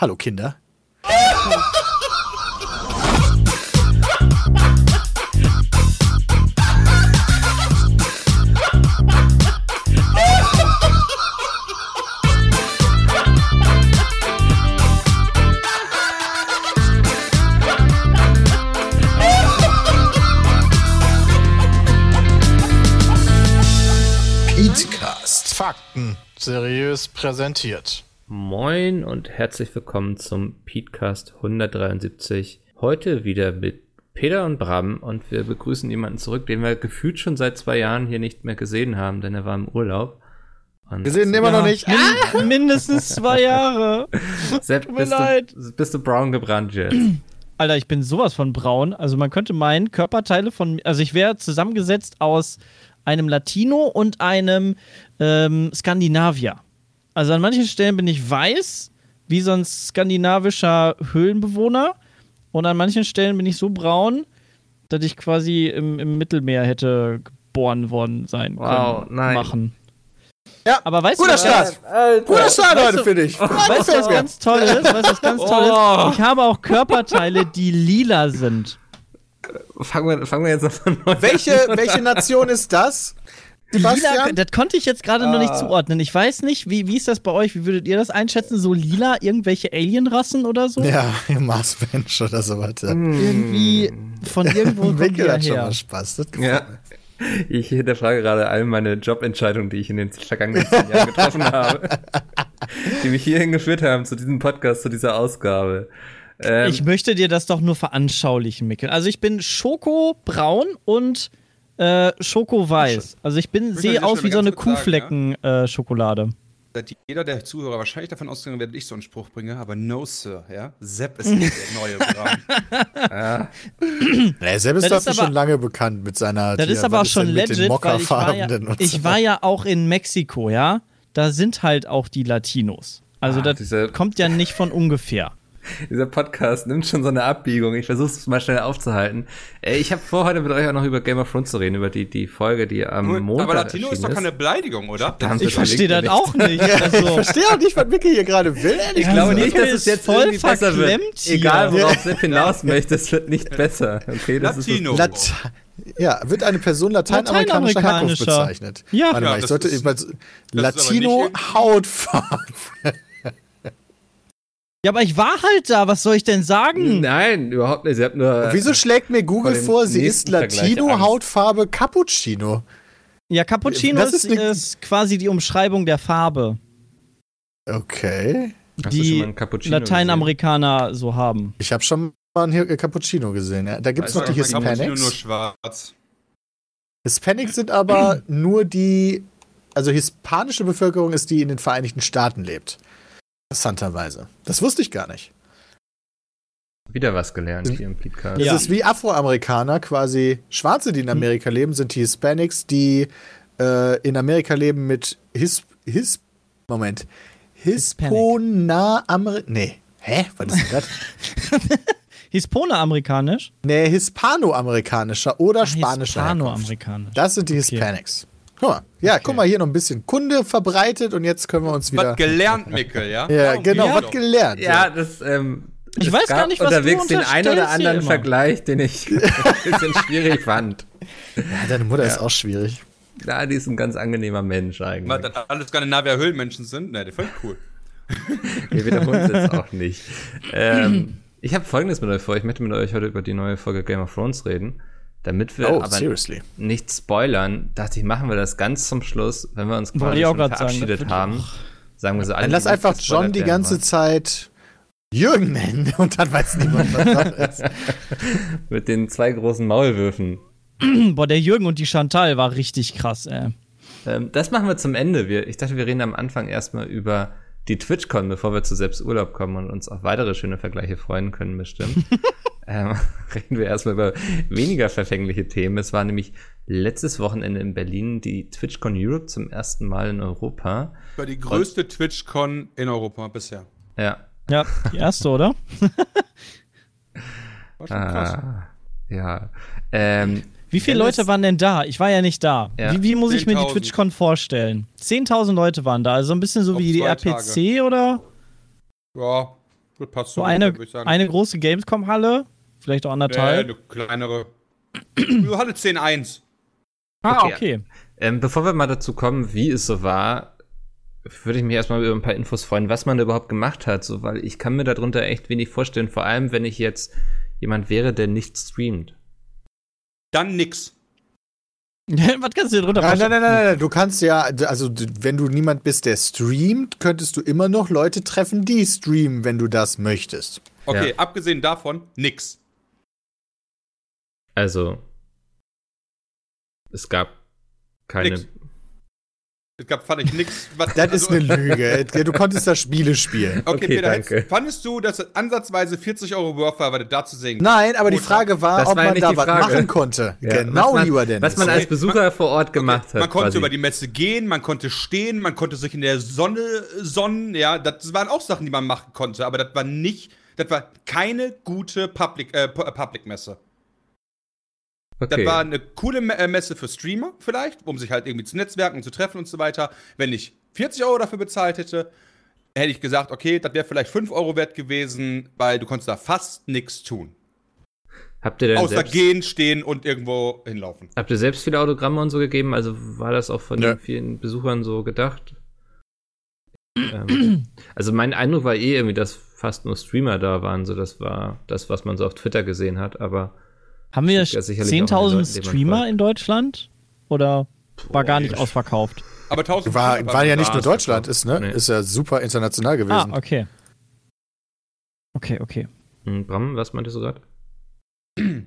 Hallo Kinder. Fakten seriös präsentiert. Moin und herzlich willkommen zum Petecast 173. Heute wieder mit Peter und Bram und wir begrüßen jemanden zurück, den wir gefühlt schon seit zwei Jahren hier nicht mehr gesehen haben, denn er war im Urlaub. Und Wir sehen ihn immer noch nicht. Min mindestens zwei Jahre. Sepp, tut mir bist, leid. Du, bist du braun gebrannt jetzt? Alter, ich bin sowas von braun. Also man könnte meinen, Körperteile von, also ich wäre zusammengesetzt aus einem Latino und einem ähm, Skandinavier. Also an manchen Stellen bin ich weiß, wie so ein skandinavischer Höhlenbewohner. Und an manchen Stellen bin ich so braun, dass ich quasi im, im Mittelmeer hätte geboren worden sein Wow, können. nein. Machen. Ja, Aber weißt guter du, was ganz- Start. Guter Start Weißt heute, finde ich. Weißt du, was ganz toll ist? Weißt du, was ganz toll ist? Ich habe auch Körperteile, die lila sind. fangen, wir, fangen wir jetzt noch von neu Welche, welche Nation ist das? Lila, das konnte ich jetzt gerade noch nicht zuordnen. Ich weiß nicht, wie, wie ist das bei euch? Wie würdet ihr das einschätzen? So lila, irgendwelche Alienrassen oder so? Ja, Marsmensch oder sowas. Ja. Irgendwie von irgendwo Winkel hat schon her. mal Spaß. Das Ja. Ich hinterfrage gerade all meine Jobentscheidungen, die ich in den vergangenen zehn Jahren getroffen habe, die mich hierhin geführt haben, zu diesem Podcast, zu dieser Ausgabe. Ähm, Ich möchte dir das doch nur veranschaulichen, Mikkel. Also ich bin Schokobraun und äh, Schokoweiß. Also ich bin sehe aus wie so eine ganz kurz sagen, Kuhflecken-Schokolade. Dass jeder der Zuhörer wahrscheinlich davon ausgegangen wird, dass ich so einen Spruch bringe, aber no, Sir, ja. Sepp ist nicht der neue Bram. Nee, Sepp ist Das ist dafür aber- schon lange bekannt mit seiner. Das hier, ist aber auch schon mit den legit, weil ich war, ja, ich so. war ja auch in Mexiko, ja. Da sind halt auch die Latinos. Also Ah, das diese- kommt ja nicht von ungefähr. Dieser Podcast nimmt schon so eine Abbiegung. Ich versuche es mal schnell aufzuhalten. Ich habe vor, heute mit euch auch noch über Game of Thrones zu reden, über die, die Folge, die am Montag aber Latino ist doch keine Beleidigung, oder? Verdammt, Ich das verstehe das verlinkt auch nicht. Ich Also, verstehe auch nicht, was Mickey hier gerade will, Ich glaube Also, nicht, dass es jetzt voll besser wird. hier. Egal, worauf Sepp hinaus möchte, es wird nicht besser. Okay, das Latino. ist Lat ja, wird eine Person lateinamerikanischer Herkunft Lateinamerikanischer. bezeichnet. Ja. Warte Ja, mal, ich das sollte ist- Latino nicht- Hautfarbe. Ja, aber ich war halt da. Was soll ich denn sagen? Nein, überhaupt nicht. Sie hat nur. Wieso schlägt mir Google vor, sie ist Latino. Hautfarbe Cappuccino? Ja, Cappuccino Das ist, ist ist quasi die Umschreibung der Farbe, Okay. Hast du schon die mal einen Cappuccino Lateinamerikaner so haben. Ich habe schon mal einen hier Cappuccino gesehen. Ja. Da gibt es noch die nicht, Cappuccino nur Hispanics. schwarz. Hispanics sind aber nur die, also hispanische Bevölkerung ist die die in den Vereinigten Staaten lebt. Interessanterweise. Das wusste ich gar nicht. Wieder was gelernt hier im Podcast. Das Ja. ist wie Afroamerikaner, quasi Schwarze, die in Amerika leben, sind die Hispanics, die äh, in Amerika leben mit His, His Moment. Hispona Amer Nee. Hä? Was ist denn das? Hispano-amerikanisch? nee, hispanoamerikanischer oder spanischer Herkunft. Hispano-amerikanisch. Das sind die Hispanics. Guck mal. Ja, guck mal, hier noch ein bisschen Kunde verbreitet und jetzt können wir uns wieder. Was gelernt, Mickel, ja? ja, Darum genau, was gelernt. Ja, das, ähm, Ich es weiß gar nicht, was unterwegs du den ein oder anderen. Vergleich, den ich ein bisschen schwierig fand. Ja, deine Mutter ist auch schwierig. Ja, die ist ein ganz angenehmer Mensch eigentlich. dass alle Skandinavier Höhlenmenschen sind? Ne, der voll cool. Wir wiederholen es jetzt auch nicht. Ähm, ich habe folgendes mit euch vor. Ich möchte mit euch heute über die neue Folge Game of Thrones reden. Damit wir Oh, aber seriously. nicht spoilern, dachte ich, machen wir das ganz zum Schluss, wenn wir uns quasi schon sagen, verabschiedet wird haben. Sagen wir so alle. Dann lass einfach John die ganze wollen. Zeit Jürgen nennen und dann weiß niemand, was das ist. Mit den zwei großen Maulwürfen. Boah, der Jürgen und die Chantal war richtig krass, ey. Ähm, das machen wir zum Ende. Wir, ich dachte, wir reden am Anfang erstmal über die TwitchCon, bevor wir zu selbst Urlaub kommen und uns auf weitere schöne Vergleiche freuen können, bestimmt. ähm, reden wir erstmal über weniger verfängliche Themen. Es war nämlich letztes Wochenende in Berlin die TwitchCon Europe zum ersten Mal in Europa. War die größte TwitchCon in Europa bisher. Ja. Ja, die erste, oder? War schon krass. Ah, ja. Ähm, Wie viele Leute waren denn da? Ich war ja nicht da. Ja. Wie, wie muss ich mir die 10.000. TwitchCon vorstellen? 10.000 Leute waren da, also ein bisschen so Auf wie die RPC oder? Ja, Das passt So so, eine, sagen. eine große Gamescom-Halle, vielleicht auch anderthalb. eine kleinere. Du hatte 10-1. ah, okay. okay. Ähm, bevor wir mal dazu kommen, wie es so war, würde ich mich erstmal über ein paar Infos freuen, was man da überhaupt gemacht hat, so, weil ich kann mir darunter echt wenig vorstellen, vor allem wenn ich jetzt jemand wäre, der nicht streamt. Dann nix. Was kannst du dir drunter Nein, nein, nein, nein, nein, du kannst ja, also wenn du niemand bist, der streamt, könntest du immer noch Leute treffen, die streamen, wenn du das möchtest. Okay, Ja. abgesehen davon, nix. Also, es gab keine. Nix. Es gab, fand ich nix. Was, Das ist also- eine Lüge. Du konntest da Spiele spielen. Okay, Okay, Peter, danke. hättest- fandest du, dass es ansatzweise 40 Euro worth war, weil du da zu sehen Nein, aber die? Frage war, Das ob war man nicht da die was Frage. machen konnte. Ja, genau, man, lieber Dennis. Was man als Okay, Besucher vor Ort gemacht hat. Man konnte quasi. über die Messe gehen, man konnte stehen, man konnte sich in der Sonne sonnen, ja, das waren auch Sachen, die man machen konnte, aber das war nicht, das war keine gute Public, äh, äh, Public Messe. Okay. Das war eine coole äh, Messe für Streamer vielleicht, um sich halt irgendwie zu netzwerken und zu treffen und so weiter. Wenn ich 40 Euro dafür bezahlt hätte, hätte ich gesagt, okay, das wäre vielleicht 5 Euro wert gewesen, weil du konntest da fast nichts tun. habt ihr denn Außer selbst, gehen, stehen und irgendwo hinlaufen. habt ihr selbst viele Autogramme und so gegeben? Also war das auch von Nö. den vielen Besuchern so gedacht? ähm, also mein Eindruck war eh irgendwie, dass fast nur Streamer da waren. So, das war das, was man so auf Twitter gesehen hat. Aber Haben wir Gibt ja sicherlich auch den 10.000 Leuten, denen man Streamer in Deutschland? Oder war gar nicht ich- ausverkauft? Aber 1000 War, war ja nicht nur Deutschland, ist, ne? Nee. Ist ja super international Ah, gewesen. okay. Okay, okay. hm, Bram, was meintest du gerade?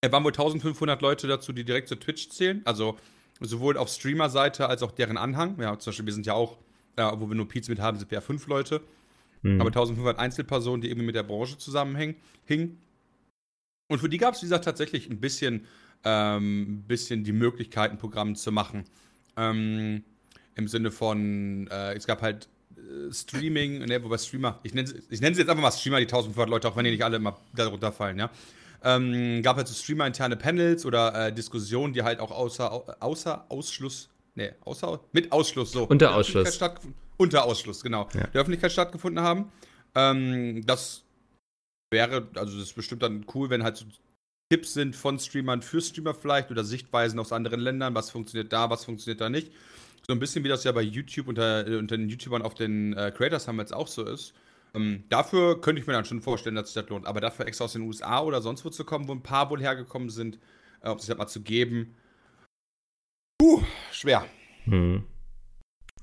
Es waren wohl 1500 Leute dazu, die direkt zu Twitch zählen. Also sowohl auf Streamer-Seite als auch deren Anhang. Ja, zum Beispiel, wir sind ja auch, ja, wo wir nur Peets mit haben, sind wir ja fünf Leute. Hm. Aber 1500 Einzelpersonen, die irgendwie mit der Branche zusammenhängen. Hingen. Und für die gab es, wie gesagt, tatsächlich ein bisschen, ähm, bisschen die Möglichkeit, ein Programm zu machen. Ähm, Im Sinne von, äh, es gab halt äh, Streaming, ne, wobei Streamer, ich nenne, sie- ich sie jetzt einfach mal Streamer, die 1500 Leute, auch wenn die nicht alle immer darunter fallen, ja. Ähm, gab halt so Streamer-interne Panels oder äh, Diskussionen, die halt auch außer, außer Ausschluss, ne, außer, mit Ausschluss, so. Unter Ausschluss. Unter Ausschluss, genau. Ja. Der Öffentlichkeit stattgefunden haben. Ähm, das wäre, also das ist bestimmt dann cool, wenn halt so Tipps sind von Streamern für Streamer vielleicht oder Sichtweisen aus anderen Ländern, was funktioniert da, was funktioniert da nicht. So ein bisschen wie das ja bei YouTube unter, äh, unter den YouTubern auf den äh, Creators Summits auch so ist. Ähm, dafür könnte ich mir dann schon vorstellen, dass sich das lohnt. Aber dafür extra aus den USA oder sonst wo zu kommen, wo ein paar wohl hergekommen sind, äh, ob sich das mal zu geben. Puh, schwer. Hm.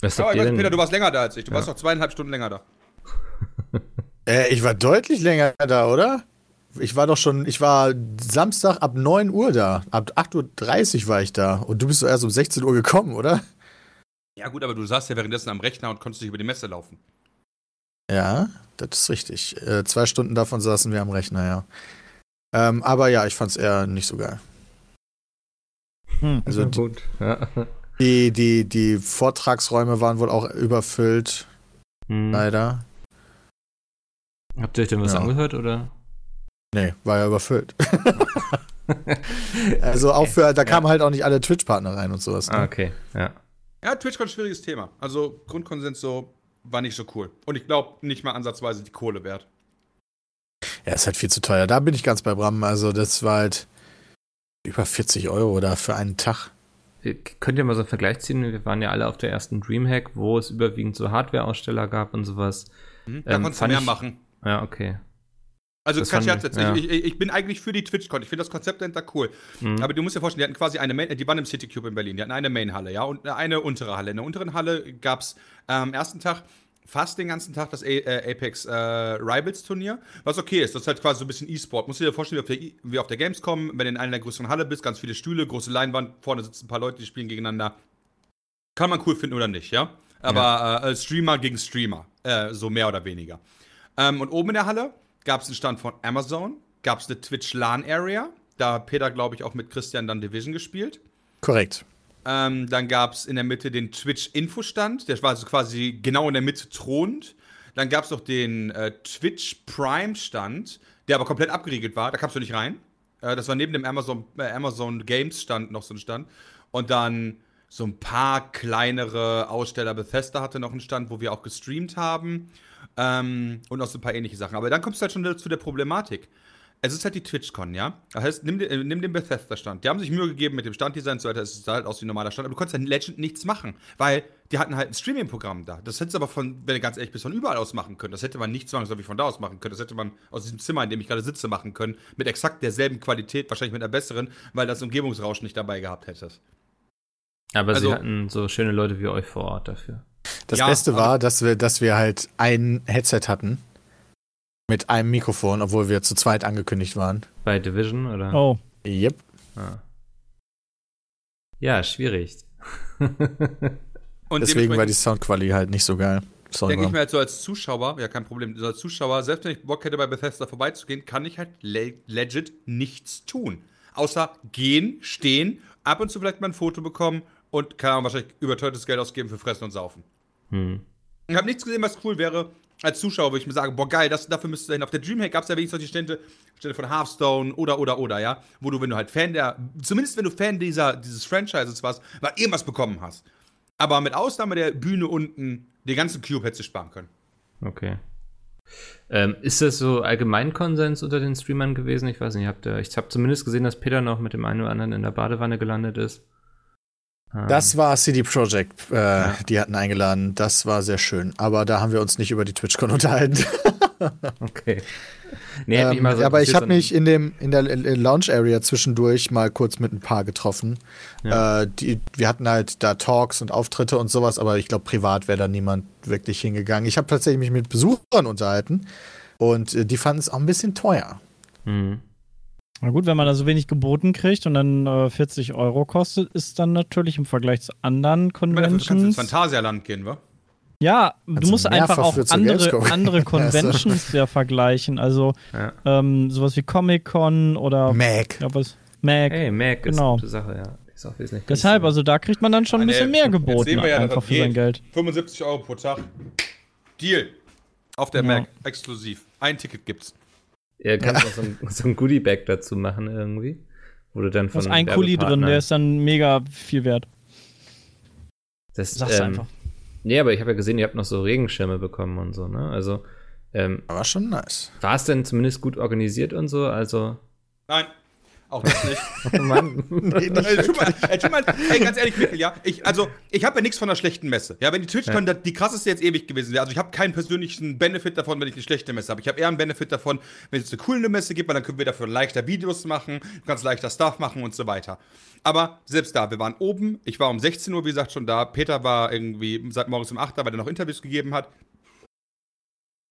Was Aber ich weiß? Peter, du warst länger da als ich. Du Ja. warst noch zweieinhalb Stunden länger da. Äh, ich war deutlich länger da, oder? Ich war doch schon, ich war Samstag ab 9 Uhr da. Ab 8.30 Uhr war ich da. Und du bist so erst um 16 Uhr gekommen, oder? Ja, gut, aber du saßt ja währenddessen am Rechner und konntest nicht über die Messe laufen. Ja, das ist richtig. Äh, zwei Stunden davon saßen wir am Rechner, ja. Ähm, aber ja, ich fand's eher nicht so geil. Hm. Also die, gut. Ja. die, die, die Vortragsräume waren wohl auch überfüllt, Hm. leider. Habt ihr euch denn was Ja. angehört oder? Nee, war ja überfüllt. also auch für, da kamen halt auch nicht alle Twitch-Partner rein und sowas. Ne? Ah, okay. Ja. Ja, TwitchCon schwieriges Thema. Also Grundkonsens so war nicht so cool. Und ich glaube nicht mal ansatzweise die Kohle wert. Ja, ist halt viel zu teuer. Da bin ich ganz bei Bram. Also das war halt über 40 Euro da für einen Tag. Ihr könnt ihr mal so einen Vergleich ziehen? Wir waren ja alle auf der ersten Dreamhack, wo es überwiegend so Hardware-Aussteller gab und sowas. Hm? Da Ähm, konntest du mehr ich- machen. Ja, okay. Also das kein Scherz jetzt. ja. Ich, ich, ich bin eigentlich für die TwitchCon. Ich finde das Konzept dahinter cool. Mhm. Aber du musst dir vorstellen, die hatten quasi eine Main, die waren im City Cube in Berlin. Die hatten eine Main-Halle, ja, und eine untere Halle. In der unteren Halle gab es am ersten Tag fast den ganzen Tag das A äh, Apex äh, Rivals Turnier, was okay ist. Das ist halt quasi so ein bisschen E-Sport. Musst du dir vorstellen, wie auf, der, I- wie auf der Gamescom, wenn du in einer der größeren Halle bist, ganz viele Stühle, große Leinwand, vorne sitzen ein paar Leute, die spielen gegeneinander. Kann man cool finden oder nicht, ja? Aber äh, Streamer gegen Streamer, äh, so mehr oder weniger. Ähm, und oben in der Halle gab es einen Stand von Amazon, gab es eine Twitch LAN Area. Da hat Peter, glaube ich, auch mit Christian dann Division gespielt. Korrekt. Ähm, dann gab es in der Mitte den Twitch-Infostand, der war also quasi genau in der Mitte thronend. Dann gab es noch den äh, Twitch Prime-Stand, der aber komplett abgeriegelt war, da kamst du nicht rein. Äh, das war neben dem Amazon, äh, Amazon Games-Stand noch so ein Stand. Und dann so ein paar kleinere Aussteller. Bethesda hatte noch einen Stand, wo wir auch gestreamt haben. Ähm, und noch so ein paar ähnliche Sachen. Aber dann kommst du halt schon zu der Problematik. Es ist halt die TwitchCon, ja? Das heißt, nimm, den- äh, nimm den Bethesda-Stand. Die haben sich Mühe gegeben mit dem Standdesign und so weiter. Es sah halt aus wie ein normaler Stand. Aber du konntest an Legend nichts machen, weil die hatten halt ein Streaming-Programm da. Das hättest du aber von, wenn du ganz ehrlich bist, von überall aus machen können. Das hätte man nicht zwangsläufig von da aus machen können. Das hätte man aus diesem Zimmer, in dem ich gerade sitze, machen können. Mit exakt derselben Qualität, wahrscheinlich mit einer besseren, weil das Umgebungsrauschen nicht dabei gehabt hättest. Aber Also- sie hatten so schöne Leute wie euch vor Ort dafür. Das Ja, Beste war, dass wir, dass wir halt ein Headset hatten mit einem Mikrofon, obwohl wir zu zweit angekündigt waren. Bei Division oder? Oh. Yep. Ah. Ja, schwierig. Und Deswegen war die Soundqualität halt nicht so geil. Sorry. denke ich mir halt so als Zuschauer, ja kein Problem, so als Zuschauer, selbst wenn ich Bock hätte bei Bethesda vorbeizugehen, kann ich halt le legit nichts tun. Außer gehen, stehen, ab und zu vielleicht mal ein Foto bekommen und keine Ahnung, wahrscheinlich überteuertes Geld ausgeben für Fressen und Saufen. Hm. Ich habe nichts gesehen, was cool wäre. Als Zuschauer würde ich mir sagen, boah geil, das, dafür müsstest du hin. Auf der Dreamhack gab es ja wenigstens die Stände, Stände von Hearthstone oder, oder, oder, ja. Wo du, wenn du halt Fan der, zumindest wenn du Fan dieser, dieses Franchises warst, mal irgendwas bekommen hast. Aber mit Ausnahme der Bühne unten, den ganzen Cube hättest du sparen können. Okay. Ähm, ist das so Allgemeinkonsens unter den Streamern gewesen? Ich weiß nicht, habt ihr, ich habe zumindest gesehen, dass Peter noch mit dem einen oder anderen in der Badewanne gelandet ist. Ähm, Das war CD Projekt, äh, die hatten eingeladen. Das war sehr schön. Aber da haben wir uns nicht über die TwitchCon unterhalten. Okay. Nee, Ähm, so aber ich habe mich in, dem, in der äh, Lounge Area zwischendurch mal kurz mit ein paar getroffen. Ja. Äh, die, wir hatten halt da Talks und Auftritte und sowas, aber ich glaube, privat wäre da niemand wirklich hingegangen. Ich habe tatsächlich mich mit Besuchern unterhalten und äh, die fanden es auch ein bisschen teuer. Hm. Na gut, wenn man da so wenig geboten kriegt und dann äh, 40 Euro kostet, ist dann natürlich im Vergleich zu anderen meine, dafür kannst du ins Conventions. Phantasialand gehen, wa? Ja, du Also musst einfach auch andere, andere. Conventions ja vergleichen. Also Ja. ähm, sowas wie Comic-Con oder Mac. ja, was, Mac. Hey, Mac Genau. ist eine gute Sache, ja. Ist auch wesentlich Deshalb, also da kriegt man dann schon ein Ah, bisschen mehr geboten, sehen wir ja, einfach für sein. Geld. 75 Euro pro Tag. Deal. Auf der Ja. Mac, exklusiv. Ein Ticket gibt's. Ihr kannst auch so ein, so ein Goodie-Bag dazu machen irgendwie. Wo du dann Da von ist ein Kuli drin, der ist dann mega viel wert. das, Sag's ähm, einfach. Nee, aber ich habe ja gesehen, ihr habt noch so Regenschirme bekommen und so, ne? Also, ähm, Aber schon nice. war es denn zumindest gut organisiert und so? Also, Nein, auch das nicht. oh Mann. Nee, nicht tu mal, tu mal, ey, ganz ehrlich, Mikkel, ja. Ich, also, ich habe ja nichts von einer schlechten Messe. Ja, wenn die TwitchCon Ja. die krasseste jetzt ewig gewesen wäre. Also, ich habe keinen persönlichen Benefit davon, wenn ich eine schlechte Messe habe. Ich habe eher einen Benefit davon, wenn es eine coole Messe gibt, weil dann können wir dafür leichter Videos machen, kannst leichter Stuff machen und so weiter. Aber selbst da, wir waren oben. Ich war um 16 Uhr, wie gesagt, schon da. Peter war irgendwie seit morgens um 8 da, weil er noch Interviews gegeben hat.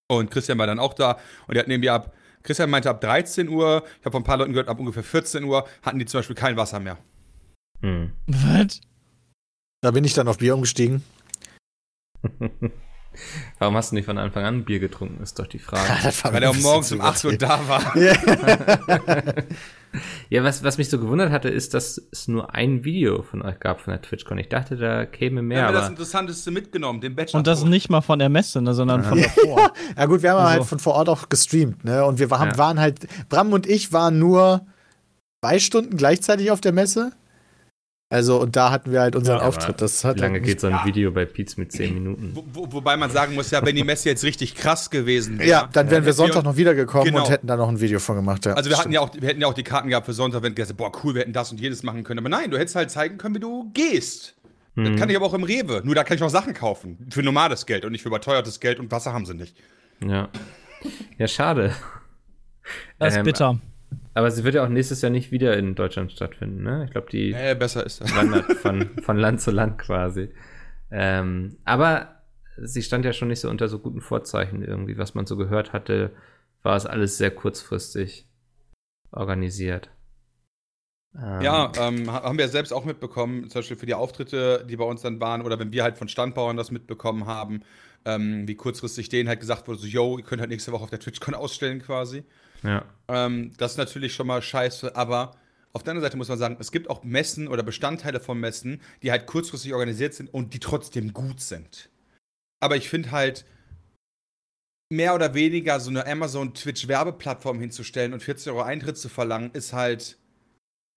Und Christian war dann auch da. Und die hatten irgendwie ab. Christian meinte ab 13 Uhr, ich habe von ein paar Leuten gehört, ab ungefähr 14 Uhr hatten die zum Beispiel kein Wasser mehr. Hm. Was? Da bin ich dann auf Bier umgestiegen. Warum hast du nicht von Anfang an Bier getrunken, ist doch die Frage. Weil er um morgens um 8 Uhr da war. Ja, was, was mich so gewundert hatte, ist, dass es nur ein Video von euch gab von der TwitchCon. Ich dachte, da käme Wir mehr, haben wir das aber Interessanteste mitgenommen, den Bachelor. Und das nicht mal von der Messe, ne, sondern von davor. Ja gut, wir haben Also- halt von vor Ort auch gestreamt, ne? Und wir waren, Ja. waren halt, Bram und ich waren nur zwei Stunden gleichzeitig auf der Messe. Also, und da hatten wir halt unseren Ja, Auftritt. Das hat wie lange halt geht so ein Video bei Pietz mit 10 Minuten? Wo, wo, wobei man sagen muss, ja, wenn die Messe jetzt richtig krass gewesen wäre. Ja, dann wären wir hätten Sonntag noch wiedergekommen Genau. und hätten da noch ein Video von gemacht. Ja. Also wir hatten ja auch, wir hätten ja auch die Karten gehabt für Sonntag, wenn gesagt boah, cool, wir hätten das und jedes machen können. Aber nein, du hättest halt zeigen können, wie du gehst. Hm. Das kann ich aber auch im Rewe. Nur da kann ich auch Sachen kaufen. Für normales Geld und nicht für überteuertes Geld und Wasser haben sie nicht. Ja. Ja, schade. Das ist Ähm, bitter. Aber sie wird ja auch nächstes Jahr nicht wieder in Deutschland stattfinden, ne? Ich glaube, die Äh, besser ist das. wandert von, von Land zu Land quasi. Ähm, aber sie stand ja schon nicht so unter so guten Vorzeichen irgendwie. Was man so gehört hatte, war es alles sehr kurzfristig organisiert. Ähm, Ja, ähm, ha- haben wir selbst auch mitbekommen, zum Beispiel für die Auftritte, die bei uns dann waren, oder wenn wir halt von Standbauern das mitbekommen haben, ähm, wie kurzfristig denen halt gesagt wurde, so, yo, ihr könnt halt nächste Woche auf der TwitchCon ausstellen quasi. ja. Ähm, das ist natürlich schon mal scheiße, aber auf der anderen Seite muss man sagen, es gibt auch Messen oder Bestandteile von Messen, die halt kurzfristig organisiert sind und die trotzdem gut sind. Aber ich finde halt, mehr oder weniger so eine Amazon-Twitch-Werbeplattform hinzustellen und 40 Euro Eintritt zu verlangen, ist halt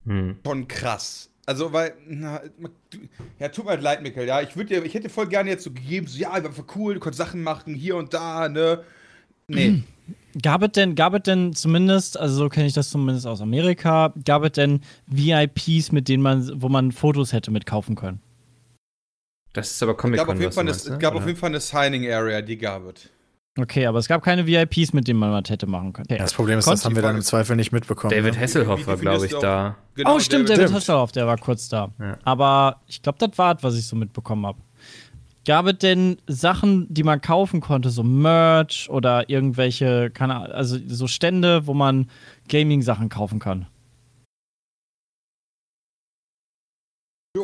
Hm. schon krass. Also, weil, na, ja, tut mir halt leid, Mikkel, ja. Ich, dir, ich hätte voll gerne jetzt so gegeben, so, ja, war cool, du konntest Sachen machen, hier und da, ne. Nee. Gab es denn, gab es denn zumindest, also so kenne ich das zumindest aus Amerika, gab es denn VIPs, mit denen man, wo man Fotos hätte mitkaufen können? Das ist aber Es Comic gab, Con. auf jeden, was Fall du eine, meinst, es ne? gab auf jeden Fall eine Signing Area, die gab es. Okay, aber es gab keine VIPs, mit denen man was hätte machen können. Okay. Das Problem ist, Konnt das haben wir dann im Zweifel nicht mitbekommen. David ne? Hasselhoff war, glaube ich, da. Genau, oh, stimmt, David Stimmt. Hasselhoff, der war kurz da. Ja. Aber ich glaube, das war es, was ich so mitbekommen habe. Gab es denn Sachen, die man kaufen konnte, so Merch oder irgendwelche, keine Ahnung, also so Stände, wo man Gaming-Sachen kaufen kann?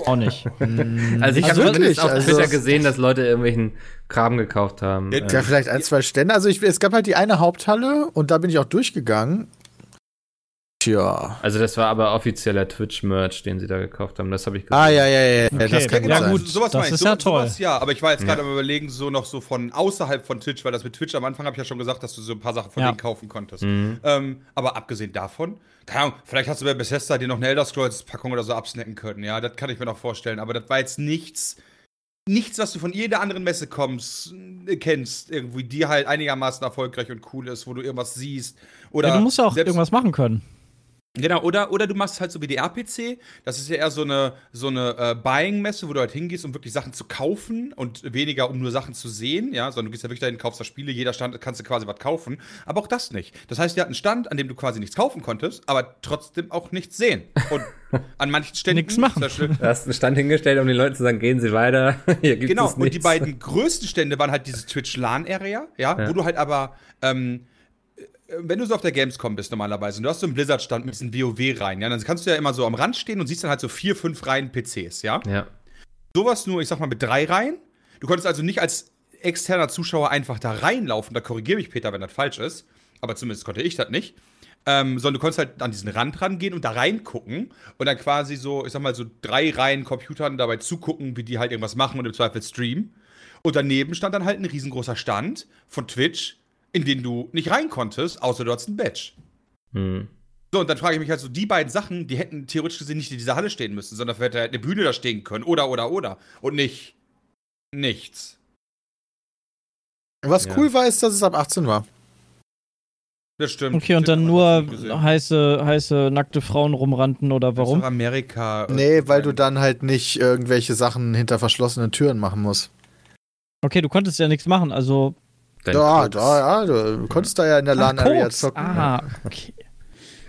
Auch nicht. Also ich Also habe zumindest wirklich, auf also- Twitter gesehen, dass Leute irgendwelchen Kram gekauft haben. Ja, Ähm, Ja, vielleicht ein, zwei Stände. Also ich, es gab halt die eine Haupthalle und da bin ich auch durchgegangen. Tja. Also das war aber offizieller Twitch-Merch, den sie da gekauft haben. Das habe ich gesehen. Ah, ja, ja, ja, ja. Okay. das kann gut Ja, sein. gut. sowas das meine ich. ist so, ja toll. Sowas, ja, aber ich war jetzt gerade am überlegen, so noch so von außerhalb von Twitch, weil das mit Twitch am Anfang habe ich ja schon gesagt, dass du so ein paar Sachen von Ja. denen kaufen konntest. Mhm. Ähm, aber abgesehen davon, keine Ahnung, vielleicht hast du bei Bethesda dir noch eine Elder Scrolls Packung oder so absnacken können, ja, das kann ich mir noch vorstellen, aber das war jetzt nichts, nichts, was du von jeder anderen Messe kommst, äh, kennst, irgendwie, die halt einigermaßen erfolgreich und cool ist, wo du irgendwas siehst. Oder ja, du musst ja auch selbst- irgendwas machen können. Genau, oder, oder du machst halt so wie die RPC, das ist ja eher so eine, so eine äh, Buying-Messe, wo du halt hingehst, um wirklich Sachen zu kaufen und weniger, um nur Sachen zu sehen, ja, sondern du gehst ja wirklich dahin, kaufst da Spiele, jeder Stand kannst du quasi was kaufen, aber auch das nicht. Das heißt, die hatten einen Stand, an dem du quasi nichts kaufen konntest, aber trotzdem auch nichts sehen. Und an manchen Ständen Nix machen. Du hast einen Stand hingestellt, um den Leuten zu sagen, gehen Sie weiter. Hier gibt Genau, und die nichts. beiden größten Stände waren halt diese Twitch-LAN-Area, ja, Ja. wo du halt aber, ähm, äh, wenn du so auf der Gamescom bist normalerweise und du hast so einen Blizzard-Stand mit diesen WoW-Reihen, ja, dann kannst du ja immer so am Rand stehen und siehst dann halt so vier, fünf Reihen PCs, ja. Ja. Sowas nur, ich sag mal, mit drei Reihen. Du konntest also nicht als externer Zuschauer einfach da reinlaufen, da korrigiere mich Peter, wenn das falsch ist, aber zumindest konnte ich das nicht. Ähm, sondern du konntest halt an diesen Rand rangehen und da reingucken und dann quasi so, ich sag mal, so drei Reihen Computern dabei zugucken, wie die halt irgendwas machen und im Zweifel streamen. Und daneben stand dann halt ein riesengroßer Stand von Twitch, in den du nicht rein konntest, außer du hattest ein Badge. Hm. So, und dann frage ich mich halt so, die beiden Sachen, die hätten theoretisch gesehen nicht in dieser Halle stehen müssen, sondern vielleicht hätte eine Bühne da stehen können. Oder, oder, oder. Und nicht nichts. Was Ja. cool war, ist, dass es ab 18 war. Das stimmt. Okay, und Das dann nur heiße, heiße, nackte Frauen rumrannten oder Das ist warum? doch Amerika. äh, Nee, weil du dann halt nicht irgendwelche Sachen hinter verschlossenen Türen machen musst. Okay, du konntest ja nichts machen, also. Koks. da, ja, du konntest da ja in der LAN-Area zocken. Ah, okay.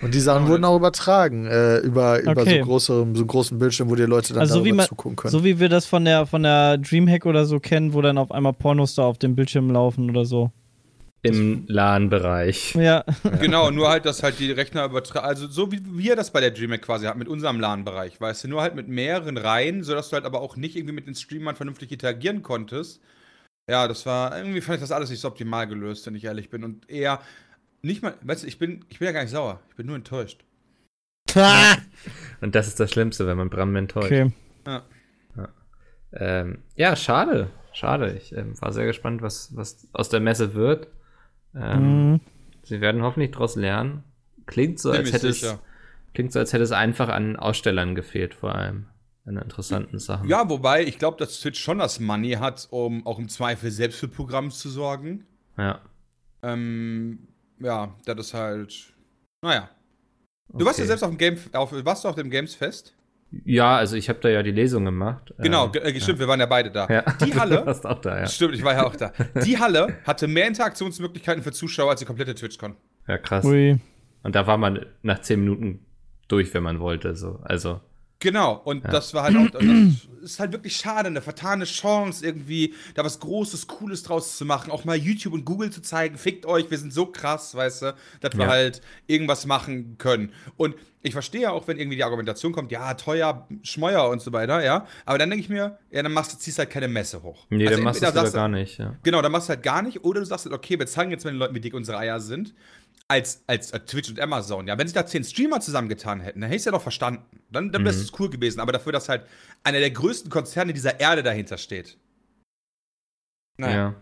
Und die Sachen wurden auch übertragen, äh, über, über Okay. so, große, so einen großen Bildschirm, wo die Leute dann Also so wie darüber man- zugucken können. So wie wir das von der, von der Dreamhack oder so kennen, wo dann auf einmal Pornos da auf dem Bildschirm laufen oder so. Im LAN-Bereich. Ja. Genau, nur halt, dass halt die Rechner übertragen. Also, so wie wir das bei der DreamHack quasi hatten, mit unserem LAN-Bereich, weißt du, nur halt mit mehreren Reihen, sodass du halt aber auch nicht irgendwie mit den Streamern vernünftig interagieren konntest. Ja, das war, irgendwie fand ich das alles nicht so optimal gelöst, wenn ich ehrlich bin. Und eher, nicht mal, weißt du, ich bin, ich bin ja gar nicht sauer, ich bin nur enttäuscht. Und das ist das Schlimmste, wenn man Bram enttäuscht. Okay. Ähm, ja, schade. Schade. Ich ähm, war sehr gespannt, was, was aus der Messe wird. Ähm, Mhm. Sie werden hoffentlich daraus lernen. Klingt so, als hätte es, klingt so, als hätte es einfach an Ausstellern gefehlt, vor allem. An interessanten Sachen. Ja, wobei ich glaube, dass Twitch schon das Money hat, um auch im Zweifel selbst für Programm zu sorgen. Ja. Ähm, ja, das ist halt. Naja. Du warst ja Okay. selbst auf dem Game, auf, warst du auf dem Games Fest? Ja, also ich habe da ja die Lesung gemacht. Genau, Ähm, ge- äh, stimmt, wir waren ja beide da. ja. Die Du Halle, warst auch da, ja. stimmt, ich war ja auch da. Die Halle hatte mehr Interaktionsmöglichkeiten für Zuschauer als die komplette TwitchCon. Ja, krass. Ui. Und da war man nach zehn Minuten durch, wenn man wollte. So. Also, Genau, und Ja. das war halt auch, das ist halt wirklich schade, eine vertane Chance irgendwie, da was Großes, Cooles draus zu machen, auch mal YouTube und Google zu zeigen, fickt euch, wir sind so krass, weißt du, dass wir Ja. halt irgendwas machen können. Und ich verstehe ja auch, wenn irgendwie die Argumentation kommt, ja, teuer, Schmeuer und so weiter, ja, aber dann denke ich mir, ja, dann machst du, ziehst halt keine Messe hoch. nee, Also dann machst du du- gar nicht. Ja. Genau, dann machst du halt gar nicht. Oder du sagst halt, okay, wir zeigen jetzt mal den Leuten, wie dick unsere Eier sind. Als, als, Twitch und Amazon. Ja, wenn sich da zehn Streamer zusammengetan hätten, dann hätte ich es ja doch verstanden. Dann, dann wäre es cool gewesen. Aber dafür, dass halt einer der größten Konzerne dieser Erde dahinter steht. Ja.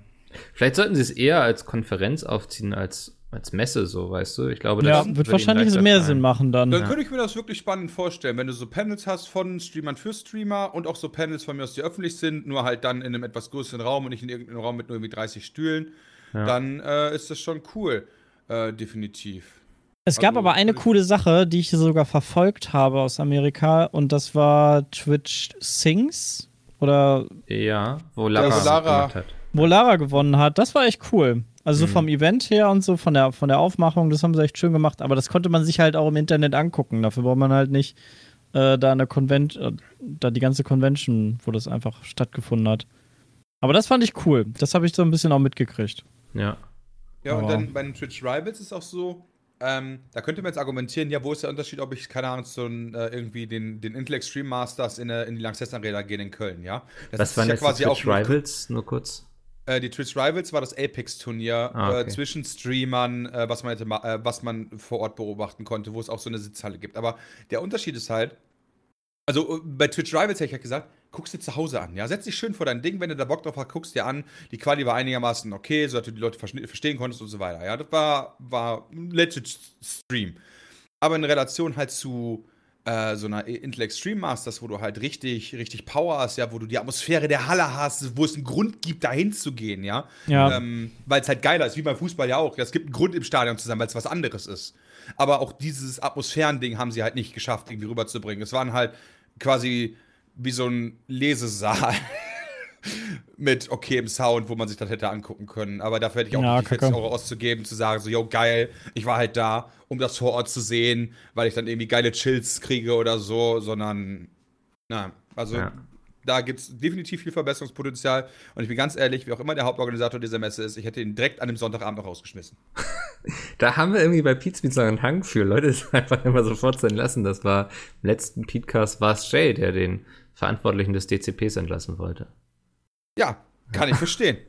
Vielleicht sollten sie es eher als Konferenz aufziehen als als Messe so, weißt du? Ich glaube, Ja, das wird würde ihnen wahrscheinlich mehr fallen. Sinn machen dann. Dann könnte ich mir das wirklich spannend vorstellen, wenn du so Panels hast von Streamern für Streamer und auch so Panels von mir aus, die öffentlich sind, nur halt dann in einem etwas größeren Raum und nicht in irgendeinem Raum mit nur irgendwie 30 Stühlen, dann äh, ist das schon cool. Äh, definitiv. Es gab Also, aber eine ich- coole Sache, die ich sogar verfolgt habe aus Amerika und das war Twitch Sings oder Ja, wo Lara, wo Lara- hat. wo Lara gewonnen hat. Das war echt cool. Also so Mhm. vom Event her und so von der, von der Aufmachung, das haben sie echt schön gemacht. Aber das konnte man sich halt auch im Internet angucken. Dafür braucht man halt nicht äh, da eine Convent, äh, da die ganze Convention, wo das einfach stattgefunden hat. Aber das fand ich cool. Das habe ich so ein bisschen auch mitgekriegt. Ja. Ja, und dann bei den Twitch Rivals ist auch so, ähm, da könnte man jetzt argumentieren, ja, wo ist der Unterschied, ob ich, keine Ahnung, so ein, äh, irgendwie den, den Intel Extreme Masters in, äh, in die Lanxess Arena gehe in Köln, ja? Das Was waren ja jetzt die Twitch nur- Rivals? Nur kurz. Äh, die Twitch Rivals war das Apex-Turnier Ah, okay. äh, zwischen Streamern, äh, was, man hätte, äh, was man vor Ort beobachten konnte, wo es auch so eine Sitzhalle gibt. Aber der Unterschied ist halt, also äh, bei Twitch Rivals hätte ich halt gesagt, guckst dir zu Hause an, ja, setz dich schön vor dein Ding, wenn du da Bock drauf hast, guckst dir an. Die Quali war einigermaßen okay, so dass du die Leute verste- verstehen konntest und so weiter. Ja, das war, war ein legit Stream. Aber in Relation halt zu äh, so einer Intel Extreme Masters, wo du halt richtig, richtig Power hast, ja, wo du die Atmosphäre der Halle hast, wo es einen Grund gibt, dahin zu gehen, ja. Ja. Ähm, weil es halt geiler ist, wie beim Fußball ja auch. Es gibt einen Grund im Stadion zu sein, weil es was anderes ist. Aber auch dieses Atmosphärending haben sie halt nicht geschafft, irgendwie rüberzubringen. Es waren halt quasi wie so ein Lesesaal mit okayem Sound, wo man sich das hätte angucken können. Aber dafür hätte ich auch Ja, nicht die 40 kacke. Euro auszugeben, zu sagen, so, yo, geil, ich war halt da, um das vor Ort zu sehen, weil ich dann irgendwie geile Chills kriege oder so, sondern, na, also Ja. da gibt es definitiv viel Verbesserungspotenzial. Und ich bin ganz ehrlich, wie auch immer der Hauptorganisator dieser Messe ist, ich hätte ihn direkt an dem Sonntagabend noch rausgeschmissen. Da haben wir irgendwie bei Pete Pizza einen Hang für. Leute es einfach immer sofort sein lassen. Das war im letzten Petecast war es Jay, der den Verantwortlichen des DCPs entlassen wollte. Ja, kann ich verstehen.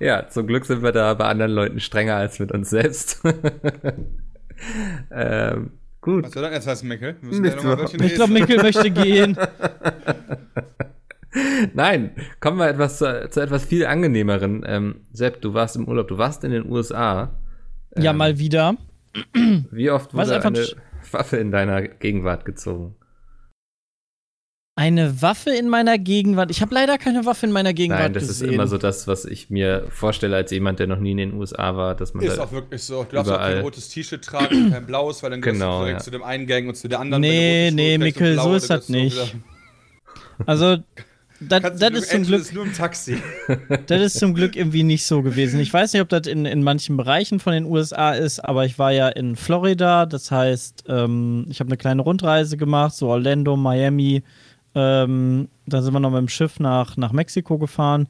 Ja, zum Glück sind wir da bei anderen Leuten strenger als mit uns selbst. ähm, gut. Was soll das jetzt heißen, ja Wörtchen Ich glaube. Mikkel möchte gehen. Nein, kommen wir etwas zu, zu etwas viel angenehmeren. Ähm, Sepp, du warst im Urlaub, du warst in den USA. Ja, Ähm, mal wieder. Wie oft Was wurde einfach eine Waffe in deiner Gegenwart gezogen? Eine Waffe in meiner Gegenwart. Ich habe leider keine Waffe in meiner Gegenwart Nein, das gesehen. ist immer so das, was ich mir vorstelle als jemand, der noch nie in den USA war, dass man Ist auch wirklich so. Du darfst auch kein Überall. rotes T-Shirt tragen, kein blaues, weil dann gehst Genau, du direkt ja. zu dem einen Gang und zu der anderen. Nee, nee, und Mikkel, so ist das nicht. Also, das, das ist zum Glück, nur im Taxi. das ist zum Glück irgendwie nicht so gewesen. Ich weiß nicht, ob das in, in manchen Bereichen von den USA ist, aber ich war ja in Florida. Das heißt, ähm, ich habe eine kleine Rundreise gemacht, so Orlando, Miami. Ähm, dann sind wir noch mit dem Schiff nach, nach Mexiko gefahren.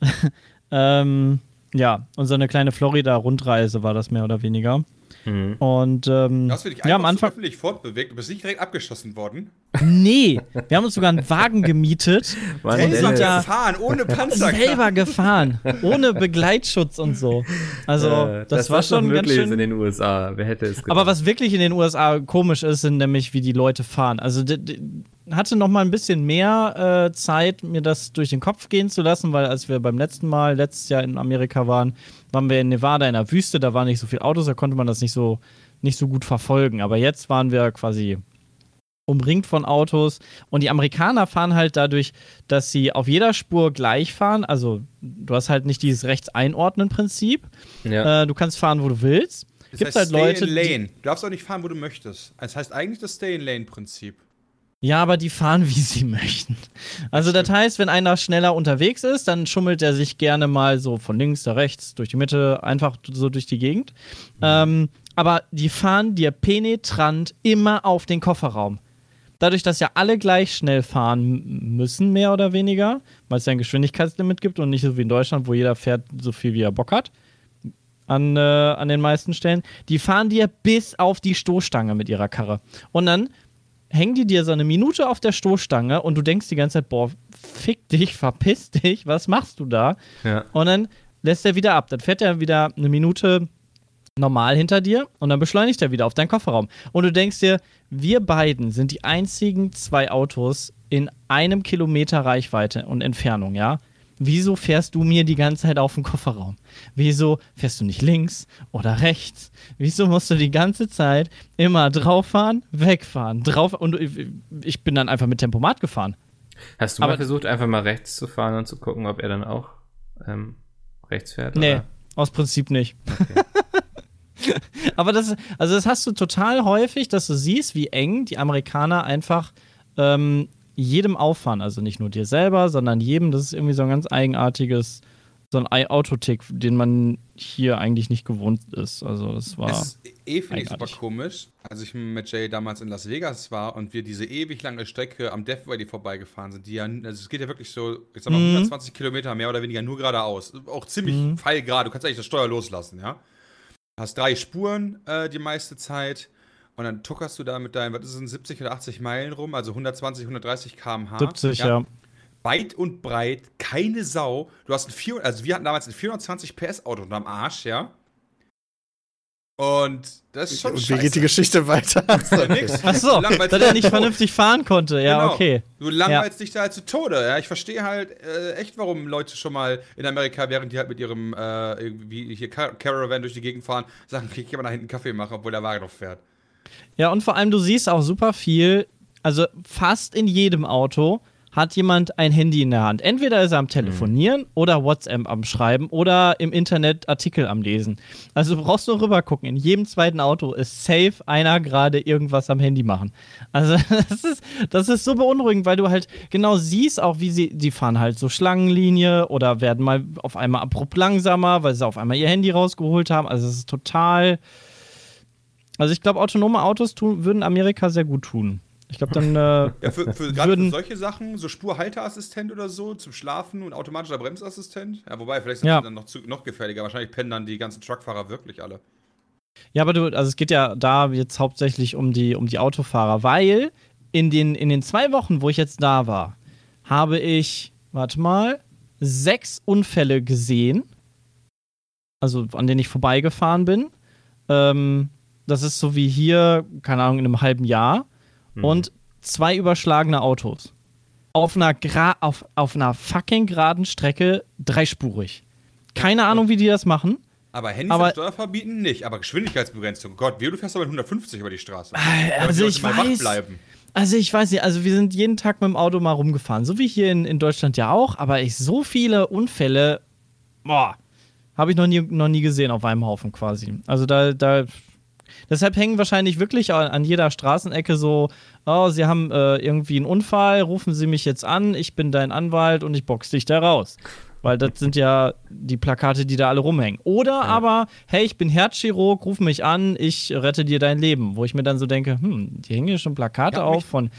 ähm, ja, und so eine kleine Florida-Rundreise war das mehr oder weniger. Mhm. Und ähm, Du hast dich ja, am Anfang. öffentlich fortbewegt. Du bist nicht direkt abgeschossen worden. Nee, wir haben uns sogar einen Wagen gemietet. Da gefahren, ohne Panzer. selber gefahren, ohne Begleitschutz und so. Also, äh, das, war was doch schon ganz möglich ist in schön. den USA. Wer hätte es gedacht? Aber was wirklich in den USA komisch ist, sind nämlich, wie die Leute fahren. Also, hatte noch mal ein bisschen mehr äh, Zeit, mir das durch den Kopf gehen zu lassen, weil als wir beim letzten Mal, letztes Jahr in Amerika waren, waren wir in Nevada in der Wüste, da waren nicht so viele Autos, da konnte man das nicht so, nicht so gut verfolgen. Aber jetzt waren wir quasi umringt von Autos. Und die Amerikaner fahren halt dadurch, dass sie auf jeder Spur gleich fahren. Also du hast halt nicht dieses Rechts-Einordnen-Prinzip. ja. Äh, du kannst fahren, wo du willst. Das Gibt heißt halt Leute, Stay in Lane. Du darfst auch nicht fahren, wo du möchtest. Das heißt eigentlich das Stay in Lane-Prinzip. Ja, aber die fahren, wie sie möchten. Also das heißt, wenn einer schneller unterwegs ist, dann schummelt er sich gerne mal so von links nach rechts, durch die Mitte, einfach so durch die Gegend. Ähm, aber die fahren dir penetrant immer auf den Kofferraum. Dadurch, dass ja alle gleich schnell fahren müssen, mehr oder weniger, weil es ja ein Geschwindigkeitslimit gibt und nicht so wie in Deutschland, wo jeder fährt so viel, wie er Bock hat, an, äh, an den meisten Stellen, die fahren dir bis auf die Stoßstange mit ihrer Karre. Und dann hängen die dir so eine Minute auf der Stoßstange und du denkst die ganze Zeit, boah, fick dich, verpiss dich, was machst du da? ja. Und dann lässt er wieder ab. Dann fährt er wieder eine Minute normal hinter dir und dann beschleunigt er wieder auf deinen Kofferraum. Und du denkst dir, wir beiden sind die einzigen zwei Autos in einem Kilometer Reichweite und Entfernung, ja? Wieso fährst du mir die ganze Zeit auf den Kofferraum? Wieso fährst du nicht links oder rechts? Wieso musst du die ganze Zeit immer drauffahren, wegfahren, drauf und ich bin dann einfach mit Tempomat gefahren. Hast du Aber- mal versucht, einfach mal rechts zu fahren und zu gucken, ob er dann auch ähm, rechts fährt? Nee, Oder? aus Prinzip nicht. Aber das, also das hast du total häufig, dass du siehst, wie eng die Amerikaner einfach ähm, jedem auffahren. Also nicht nur dir selber, sondern jedem. Das ist irgendwie so ein ganz eigenartiges, so ein Ei- Autotick, den man hier eigentlich nicht gewohnt ist. Also das war. Es ist eh, finde ich, super komisch. Als ich mit Jay damals in Las Vegas war und wir diese ewig lange Strecke am Death Valley vorbeigefahren sind, die ja, also es geht ja wirklich so, ich sag mal, 120 Kilometer mehr oder weniger nur geradeaus. Auch ziemlich pfeilgerade. Du kannst eigentlich das Steuer loslassen, ja. Hast drei Spuren äh, die meiste Zeit und dann tuckerst du da mit deinen, was ist es, 70 oder 80 Meilen rum, also 120, 130 km/h. 70, ja. weit und breit, keine Sau. Du hast ein 400, also wir hatten damals ein 420 PS Auto unterm Arsch, ja. Und das ist schon Und wie geht die Geschichte weiter? Nix. Ach so, Du langweilst dass er nicht vernünftig fahren konnte. Ja, Genau. okay. Du langweilst dich da halt zu Tode, ja. Ich verstehe halt äh, echt, warum Leute schon mal in Amerika, während die halt mit ihrem äh, irgendwie hier Car Caravan durch die Gegend fahren, sagen, ich geh mal nach hinten Kaffee machen, obwohl der Wagen noch fährt. Ja, und vor allem, du siehst auch super viel, also fast in jedem Auto hat jemand ein Handy in der Hand. Entweder ist er am Telefonieren oder WhatsApp am Schreiben oder im Internet Artikel am Lesen. Also du brauchst nur rüber gucken. In jedem zweiten Auto ist safe einer gerade irgendwas am Handy machen. Also das ist, das ist so beunruhigend, weil du halt genau siehst auch, wie sie, die fahren halt so Schlangenlinie oder werden mal auf einmal abrupt langsamer, weil sie auf einmal ihr Handy rausgeholt haben. Also es ist total also ich glaube, autonome Autos tun, würden Amerika sehr gut tun. Ich glaube, dann. Äh, Ja, für, für, gerade für Würden- solche Sachen, so Spurhalteassistent oder so, zum Schlafen und automatischer Bremsassistent. Ja, wobei, vielleicht sind Ja. die dann noch, zu, noch gefährlicher. Wahrscheinlich pennen dann die ganzen Truckfahrer wirklich alle. ja, aber du, also es geht ja da jetzt hauptsächlich um die, um die Autofahrer, weil in den, in den zwei Wochen, wo ich jetzt da war, habe ich, warte mal, sechs Unfälle gesehen. Also an denen ich vorbeigefahren bin. Ähm, das ist so wie hier, keine Ahnung, in einem halben Jahr. Und zwei überschlagene Autos. Auf einer, gra auf, auf einer fucking geraden Strecke dreispurig. Keine Ahnung, wie die das machen. Aber Handys Aber- Steuer verbieten nicht, aber Geschwindigkeitsbegrenzung. Gott, wie du fährst aber mit 150 über die Straße. also die ich weiß-. Also ich weiß nicht, also wir sind jeden Tag mit dem Auto mal rumgefahren, so wie hier in, in Deutschland ja auch, aber ich so viele Unfälle, boah, habe ich noch nie, noch nie gesehen auf einem Haufen quasi. Also da, da, deshalb hängen wahrscheinlich wirklich an, an jeder Straßenecke so, oh, Sie haben äh, irgendwie einen Unfall, rufen Sie mich jetzt an, ich bin dein Anwalt und ich box dich da raus. Weil das sind ja die Plakate, die da alle rumhängen. Oder aber, hey, ich bin Herzchirurg, ruf mich an, ich rette dir dein Leben. Wo ich mir dann so denke, hm, die hängen hier schon Plakate Ja, auf von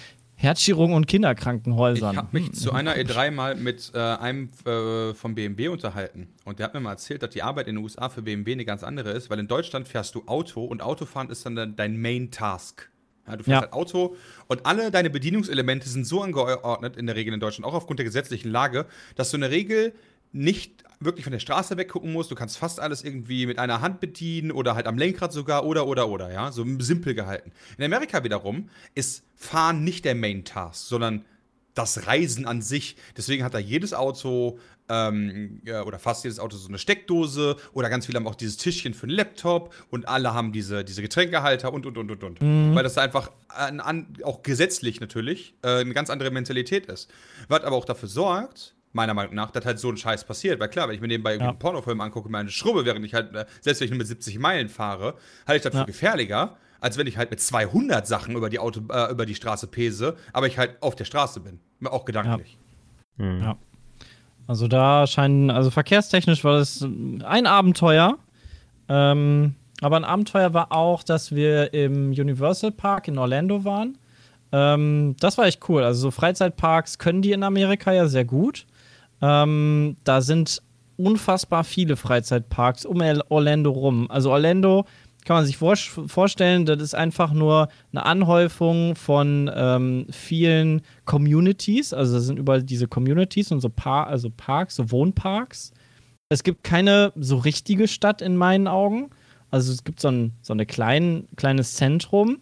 Herzchirurgen und Kinderkrankenhäusern. Ich habe mich Hm, zu einer E3 mal mit äh, einem äh, vom BMW unterhalten und der hat mir mal erzählt, dass die Arbeit in den USA für BMW eine ganz andere ist, weil in Deutschland fährst du Auto und Autofahren ist dann dein- dein Main Task. Ja, du fährst Ja. halt Auto und alle deine Bedienungselemente sind so angeordnet in der Regel in Deutschland, auch aufgrund der gesetzlichen Lage, dass du in der Regel nicht wirklich von der Straße weggucken musst. Du kannst fast alles irgendwie mit einer Hand bedienen oder halt am Lenkrad sogar oder oder oder, ja, so simpel gehalten. In Amerika wiederum ist Fahren nicht der Main Task, sondern das Reisen an sich. Deswegen hat da jedes Auto ähm, ja, oder fast jedes Auto so eine Steckdose oder ganz viele haben auch dieses Tischchen für einen Laptop und alle haben diese, diese Getränkehalter und und und und und. Weil das einfach an, an, auch gesetzlich natürlich äh, eine ganz andere Mentalität ist. Was aber auch dafür sorgt, meiner Meinung nach, dass halt so ein Scheiß passiert. Weil klar, wenn ich mir nebenbei irgendwie Ja. einen Pornofilm angucke, meine Schrubbe, während ich halt, äh, selbst wenn ich nur mit 70 Meilen fahre, halte ich das Ja. für gefährlicher, als wenn ich halt mit 200 Sachen über die, Auto, äh, über die Straße pese, aber ich halt auf der Straße bin. Auch gedanklich. Ja. Also da scheinen, also verkehrstechnisch war das ein Abenteuer. Ähm, aber ein Abenteuer war auch, dass wir im Universal Park in Orlando waren. Ähm, das war echt cool. Also so Freizeitparks können die in Amerika ja sehr gut. Ähm, da sind unfassbar viele Freizeitparks um Orlando rum. Also Orlando kann man sich vor vorstellen, das ist einfach nur eine Anhäufung von ähm, vielen Communities. Also das sind überall diese Communities und so Par also Parks, so Wohnparks. Es gibt keine so richtige Stadt in meinen Augen. Also es gibt so ein so eine klein, kleines Zentrum.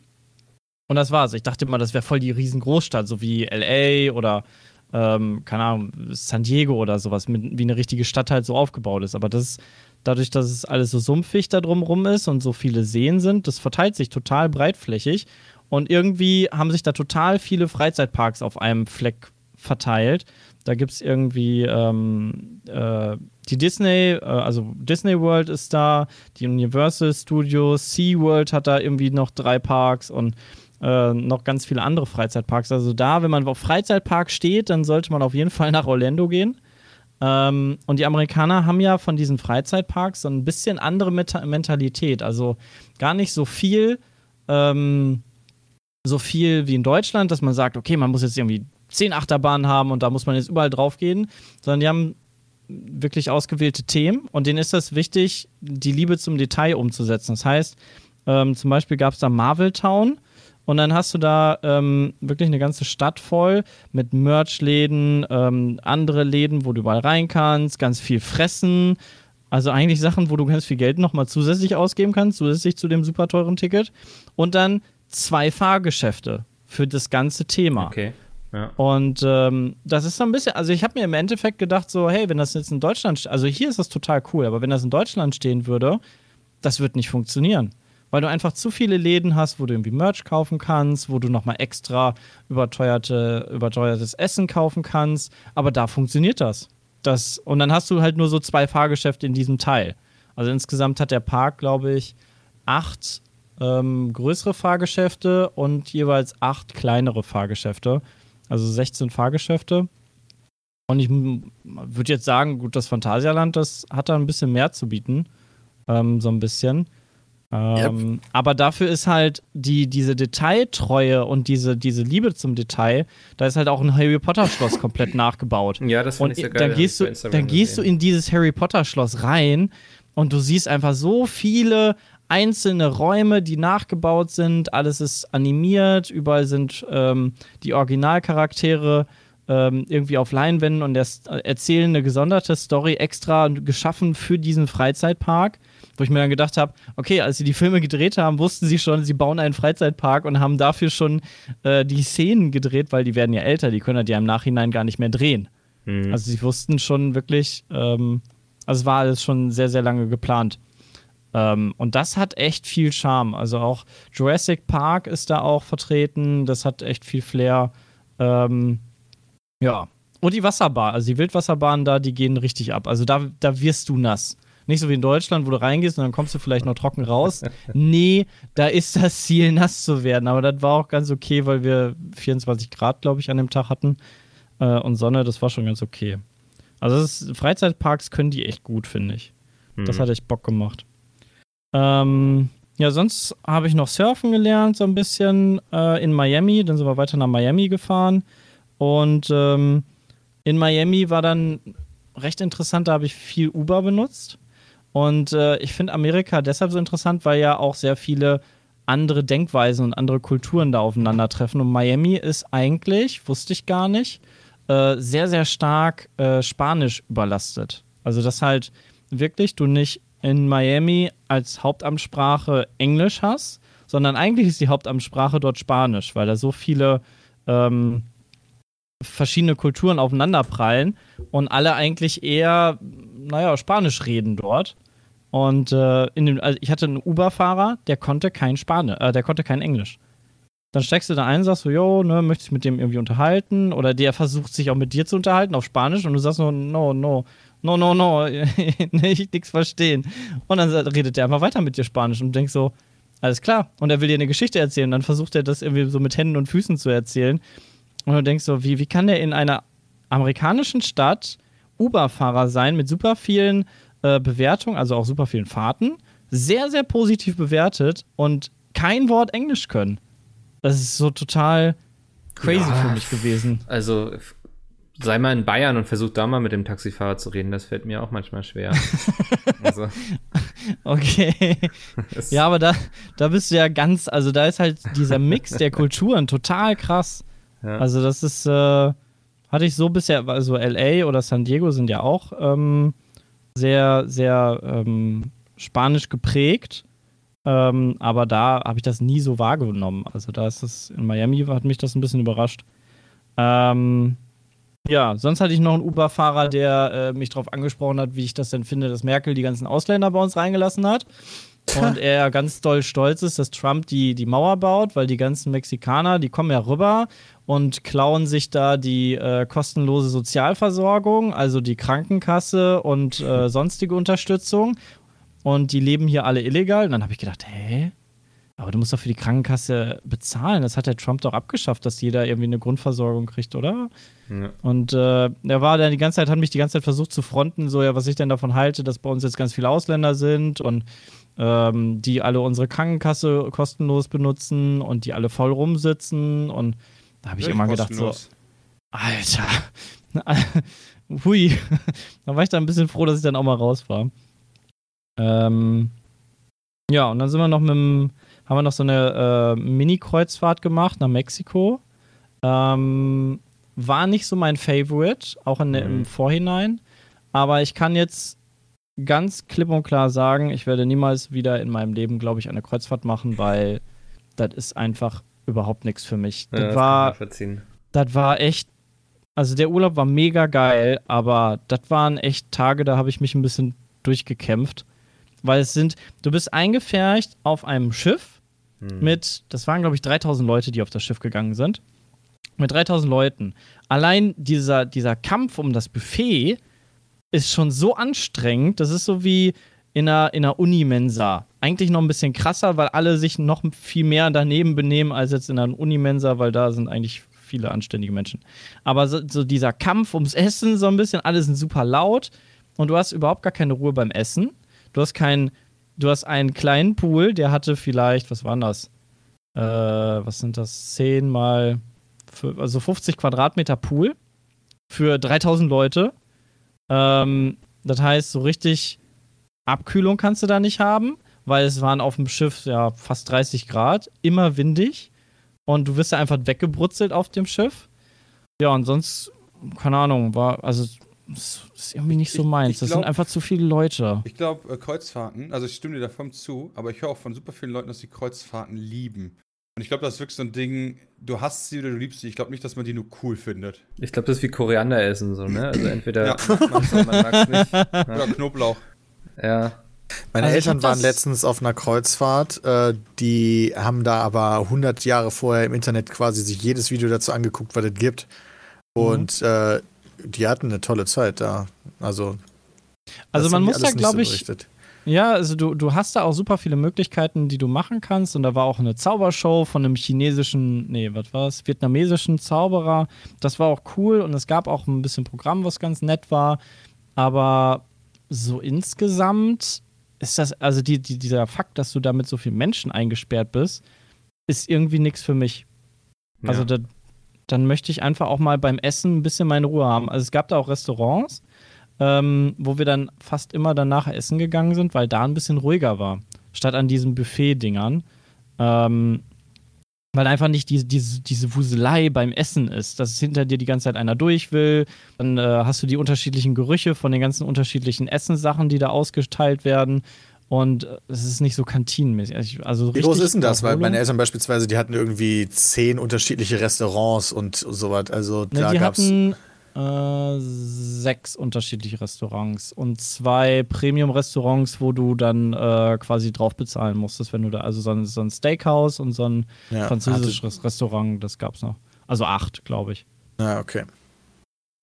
Und das war's. Ich dachte immer, das wäre voll die riesen Großstadt, so wie LA oder ähm, keine Ahnung, San Diego oder sowas, mit, wie eine richtige Stadt halt so aufgebaut ist. Aber das dadurch, dass es alles so sumpfig da drumrum ist und so viele Seen sind, das verteilt sich total breitflächig. Und irgendwie haben sich da total viele Freizeitparks auf einem Fleck verteilt. Da gibt es irgendwie ähm, äh, die Disney, äh, also Disney World ist da, die Universal Studios, SeaWorld hat da irgendwie noch drei Parks und äh, noch ganz viele andere Freizeitparks. Also da, wenn man auf Freizeitpark steht, dann sollte man auf jeden Fall nach Orlando gehen. Ähm, und die Amerikaner haben ja von diesen Freizeitparks so ein bisschen andere Meta Mentalität. Also gar nicht so viel, ähm, so viel wie in Deutschland, dass man sagt, okay, man muss jetzt irgendwie zehn Achterbahnen haben und da muss man jetzt überall drauf gehen, sondern die haben wirklich ausgewählte Themen und denen ist das wichtig, die Liebe zum Detail umzusetzen. Das heißt, ähm, zum Beispiel gab es da Marvel Town und dann hast du da ähm, wirklich eine ganze Stadt voll mit Merch-Läden, ähm, andere Läden, wo du überall rein kannst, ganz viel fressen. Also eigentlich Sachen, wo du ganz viel Geld nochmal zusätzlich ausgeben kannst, zusätzlich zu dem super teuren Ticket. Und dann zwei Fahrgeschäfte für das ganze Thema. Okay. Ja. Und ähm, das ist so ein bisschen, also ich habe mir im Endeffekt gedacht, so, hey, wenn das jetzt in Deutschland, also hier ist das total cool, aber wenn das in Deutschland stehen würde, das wird nicht funktionieren weil du einfach zu viele Läden hast, wo du irgendwie Merch kaufen kannst, wo du nochmal extra überteuerte, überteuertes Essen kaufen kannst. Aber da funktioniert das. das. Und dann hast du halt nur so zwei Fahrgeschäfte in diesem Teil. Also insgesamt hat der Park, glaube ich, acht ähm, größere Fahrgeschäfte und jeweils acht kleinere Fahrgeschäfte. Also 16 Fahrgeschäfte. Und ich würde jetzt sagen, gut, das Phantasialand, das hat da ein bisschen mehr zu bieten. Ähm, so ein bisschen. Ähm, yep. Aber dafür ist halt die, diese Detailtreue und diese, diese Liebe zum Detail, da ist halt auch ein Harry Potter Schloss komplett nachgebaut. Ja, das finde ich sehr geil. Dann gehst, du, dann gehst du in dieses Harry Potter Schloss rein und du siehst einfach so viele einzelne Räume, die nachgebaut sind. Alles ist animiert, überall sind ähm, die Originalcharaktere ähm, irgendwie auf Leinwänden und erzählen eine gesonderte Story extra geschaffen für diesen Freizeitpark wo ich mir dann gedacht habe, okay, als sie die Filme gedreht haben, wussten sie schon, sie bauen einen Freizeitpark und haben dafür schon äh, die Szenen gedreht, weil die werden ja älter, die können halt ja im Nachhinein gar nicht mehr drehen. Mhm. Also sie wussten schon wirklich, ähm, also es war alles schon sehr, sehr lange geplant. Ähm, und das hat echt viel Charme. Also auch Jurassic Park ist da auch vertreten, das hat echt viel Flair. Ähm, ja. Und die Wasserbahn, also die Wildwasserbahnen da, die gehen richtig ab. Also da, da wirst du nass. Nicht so wie in Deutschland, wo du reingehst und dann kommst du vielleicht noch trocken raus. nee, da ist das Ziel, nass zu werden. Aber das war auch ganz okay, weil wir 24 Grad, glaube ich, an dem Tag hatten. Äh, und Sonne, das war schon ganz okay. Also ist, Freizeitparks können die echt gut, finde ich. Mhm. Das hat echt Bock gemacht. Ähm, ja, sonst habe ich noch Surfen gelernt, so ein bisschen äh, in Miami. Dann sind wir weiter nach Miami gefahren. Und ähm, in Miami war dann recht interessant, da habe ich viel Uber benutzt. Und äh, ich finde Amerika deshalb so interessant, weil ja auch sehr viele andere Denkweisen und andere Kulturen da aufeinandertreffen. Und Miami ist eigentlich, wusste ich gar nicht, äh, sehr, sehr stark äh, Spanisch überlastet. Also, dass halt wirklich du nicht in Miami als Hauptamtssprache Englisch hast, sondern eigentlich ist die Hauptamtssprache dort Spanisch, weil da so viele ähm, verschiedene Kulturen aufeinanderprallen und alle eigentlich eher, naja, Spanisch reden dort. Und äh, in dem, also ich hatte einen Uber-Fahrer, der konnte kein Spanisch, äh, der konnte kein Englisch. Dann steckst du da ein, sagst so, jo, ne, möchtest mit dem irgendwie unterhalten? Oder der versucht sich auch mit dir zu unterhalten auf Spanisch und du sagst so, no, no, no, no, no, ich nix verstehen. Und dann redet der einfach weiter mit dir Spanisch und denkst so, alles klar. Und er will dir eine Geschichte erzählen. Und dann versucht er das irgendwie so mit Händen und Füßen zu erzählen. Und du denkst so, wie, wie kann der in einer amerikanischen Stadt Uber-Fahrer sein mit super vielen äh, Bewertungen, also auch super vielen Fahrten, sehr, sehr positiv bewertet und kein Wort Englisch können. Das ist so total crazy ja, für mich gewesen. Also sei mal in Bayern und versuch da mal mit dem Taxifahrer zu reden. Das fällt mir auch manchmal schwer. also. Okay. ja, aber da, da bist du ja ganz, also da ist halt dieser Mix der Kulturen total krass. Ja. Also das ist, äh, hatte ich so bisher, also LA oder San Diego sind ja auch ähm, sehr, sehr ähm, spanisch geprägt. Ähm, aber da habe ich das nie so wahrgenommen. Also da ist es, in Miami hat mich das ein bisschen überrascht. Ähm, Ja, sonst hatte ich noch einen Uber-Fahrer, der äh, mich darauf angesprochen hat, wie ich das denn finde, dass Merkel die ganzen Ausländer bei uns reingelassen hat. Und er ganz doll stolz ist, dass Trump die, die Mauer baut, weil die ganzen Mexikaner, die kommen ja rüber und klauen sich da die äh, kostenlose Sozialversorgung, also die Krankenkasse und äh, sonstige Unterstützung. Und die leben hier alle illegal. Und dann habe ich gedacht, hä? Aber du musst doch für die Krankenkasse bezahlen. Das hat der Trump doch abgeschafft, dass jeder irgendwie eine Grundversorgung kriegt, oder? Ja. Und äh, er war dann die ganze Zeit, hat mich die ganze Zeit versucht zu fronten, so ja, was ich denn davon halte, dass bei uns jetzt ganz viele Ausländer sind und ähm, die alle unsere Krankenkasse kostenlos benutzen und die alle voll rumsitzen. Und da habe ich immer gedacht, so, Alter, hui. da war ich dann ein bisschen froh, dass ich dann auch mal raus war. Ähm, ja, und dann sind wir noch mit dem, haben wir noch so eine äh, Mini-Kreuzfahrt gemacht nach Mexiko. Ähm, war nicht so mein Favorite, auch in, im Vorhinein. Aber ich kann jetzt ganz klipp und klar sagen, ich werde niemals wieder in meinem Leben, glaube ich, eine Kreuzfahrt machen, weil das ist einfach überhaupt nichts für mich. Ja, Das das war, das war echt, also der Urlaub war mega geil, aber das waren echt Tage, da habe ich mich ein bisschen durchgekämpft. Weil es sind, du bist eingefärcht auf einem Schiff mit, das waren glaube ich 3000 Leute, die auf das Schiff gegangen sind. Mit 3000 Leuten. Allein dieser, dieser Kampf um das Buffet ist schon so anstrengend. Das ist so wie in einer, in einer Unimensa. Eigentlich noch ein bisschen krasser, weil alle sich noch viel mehr daneben benehmen als jetzt in einer Unimensa, weil da sind eigentlich viele anständige Menschen. Aber so, so dieser Kampf ums Essen, so ein bisschen, alle sind super laut und du hast überhaupt gar keine Ruhe beim Essen. Du hast keinen, du hast einen kleinen Pool, der hatte vielleicht, was waren das? Äh, was sind das? 10 mal, fü- also 50 Quadratmeter Pool für 3000 Leute. Ähm, das heißt, so richtig Abkühlung kannst du da nicht haben, weil es waren auf dem Schiff ja fast 30 Grad, immer windig und du wirst ja einfach weggebrutzelt auf dem Schiff. Ja, und sonst, keine Ahnung, war, also, es ist irgendwie nicht so Ich- meins. ich das glaub- sind einfach zu viele Leute. Ich glaube, äh, Kreuzfahrten, also ich stimme dir davon zu, aber ich höre auch von super vielen Leuten, dass sie Kreuzfahrten lieben. Und ich glaube, das ist wirklich so ein Ding, du hast sie oder du liebst sie. Ich glaube nicht, dass man die nur cool findet. Ich glaube, das ist wie Koriander essen, so, ne? Also entweder Ja. mag oder man mag's nicht. Oder Knoblauch. Ja. Meine Also Eltern waren letztens auf einer Kreuzfahrt. Äh, die haben da aber 100 Jahre vorher im Internet quasi sich jedes Video dazu angeguckt, was es gibt. Mhm. Und äh, die hatten eine tolle Zeit da. Also, Also man muss da, glaube ich, berichtet. Ja, also du, du hast da auch super viele Möglichkeiten, die du machen kannst. Und da war auch eine Zaubershow von einem chinesischen, nee, was war es, vietnamesischen Zauberer. Das war auch cool und es gab auch ein bisschen Programm, was ganz nett war. Aber so insgesamt ist das, also die, die, dieser Fakt, dass du da mit so vielen Menschen eingesperrt bist, ist irgendwie nichts für mich. Also ja. da, dann möchte ich einfach auch mal beim Essen ein bisschen meine Ruhe haben. Also es gab da auch Restaurants, ähm, wo wir dann fast immer danach essen gegangen sind, weil da ein bisschen ruhiger war, statt an diesen Buffet-Dingern. Ähm, weil einfach nicht diese, diese, diese Wuselei beim Essen ist, dass hinter dir die ganze Zeit einer durch will. Dann äh, hast du die unterschiedlichen Gerüche von den ganzen unterschiedlichen Essenssachen, die da ausgeteilt werden. Und äh, es ist nicht so kantinenmäßig. Also Wie groß ist denn das? Weil meine Eltern beispielsweise, die hatten irgendwie zehn unterschiedliche Restaurants und sowas. Also Ne, da die gab's. hatten äh, sechs unterschiedliche Restaurants und zwei Premium-Restaurants, wo du dann äh, quasi drauf bezahlen musstest, wenn du da, also so ein, so ein Steakhouse und so ein Ja, französisches Restaurant, das gab's noch. Also acht, glaube ich. Ja, okay.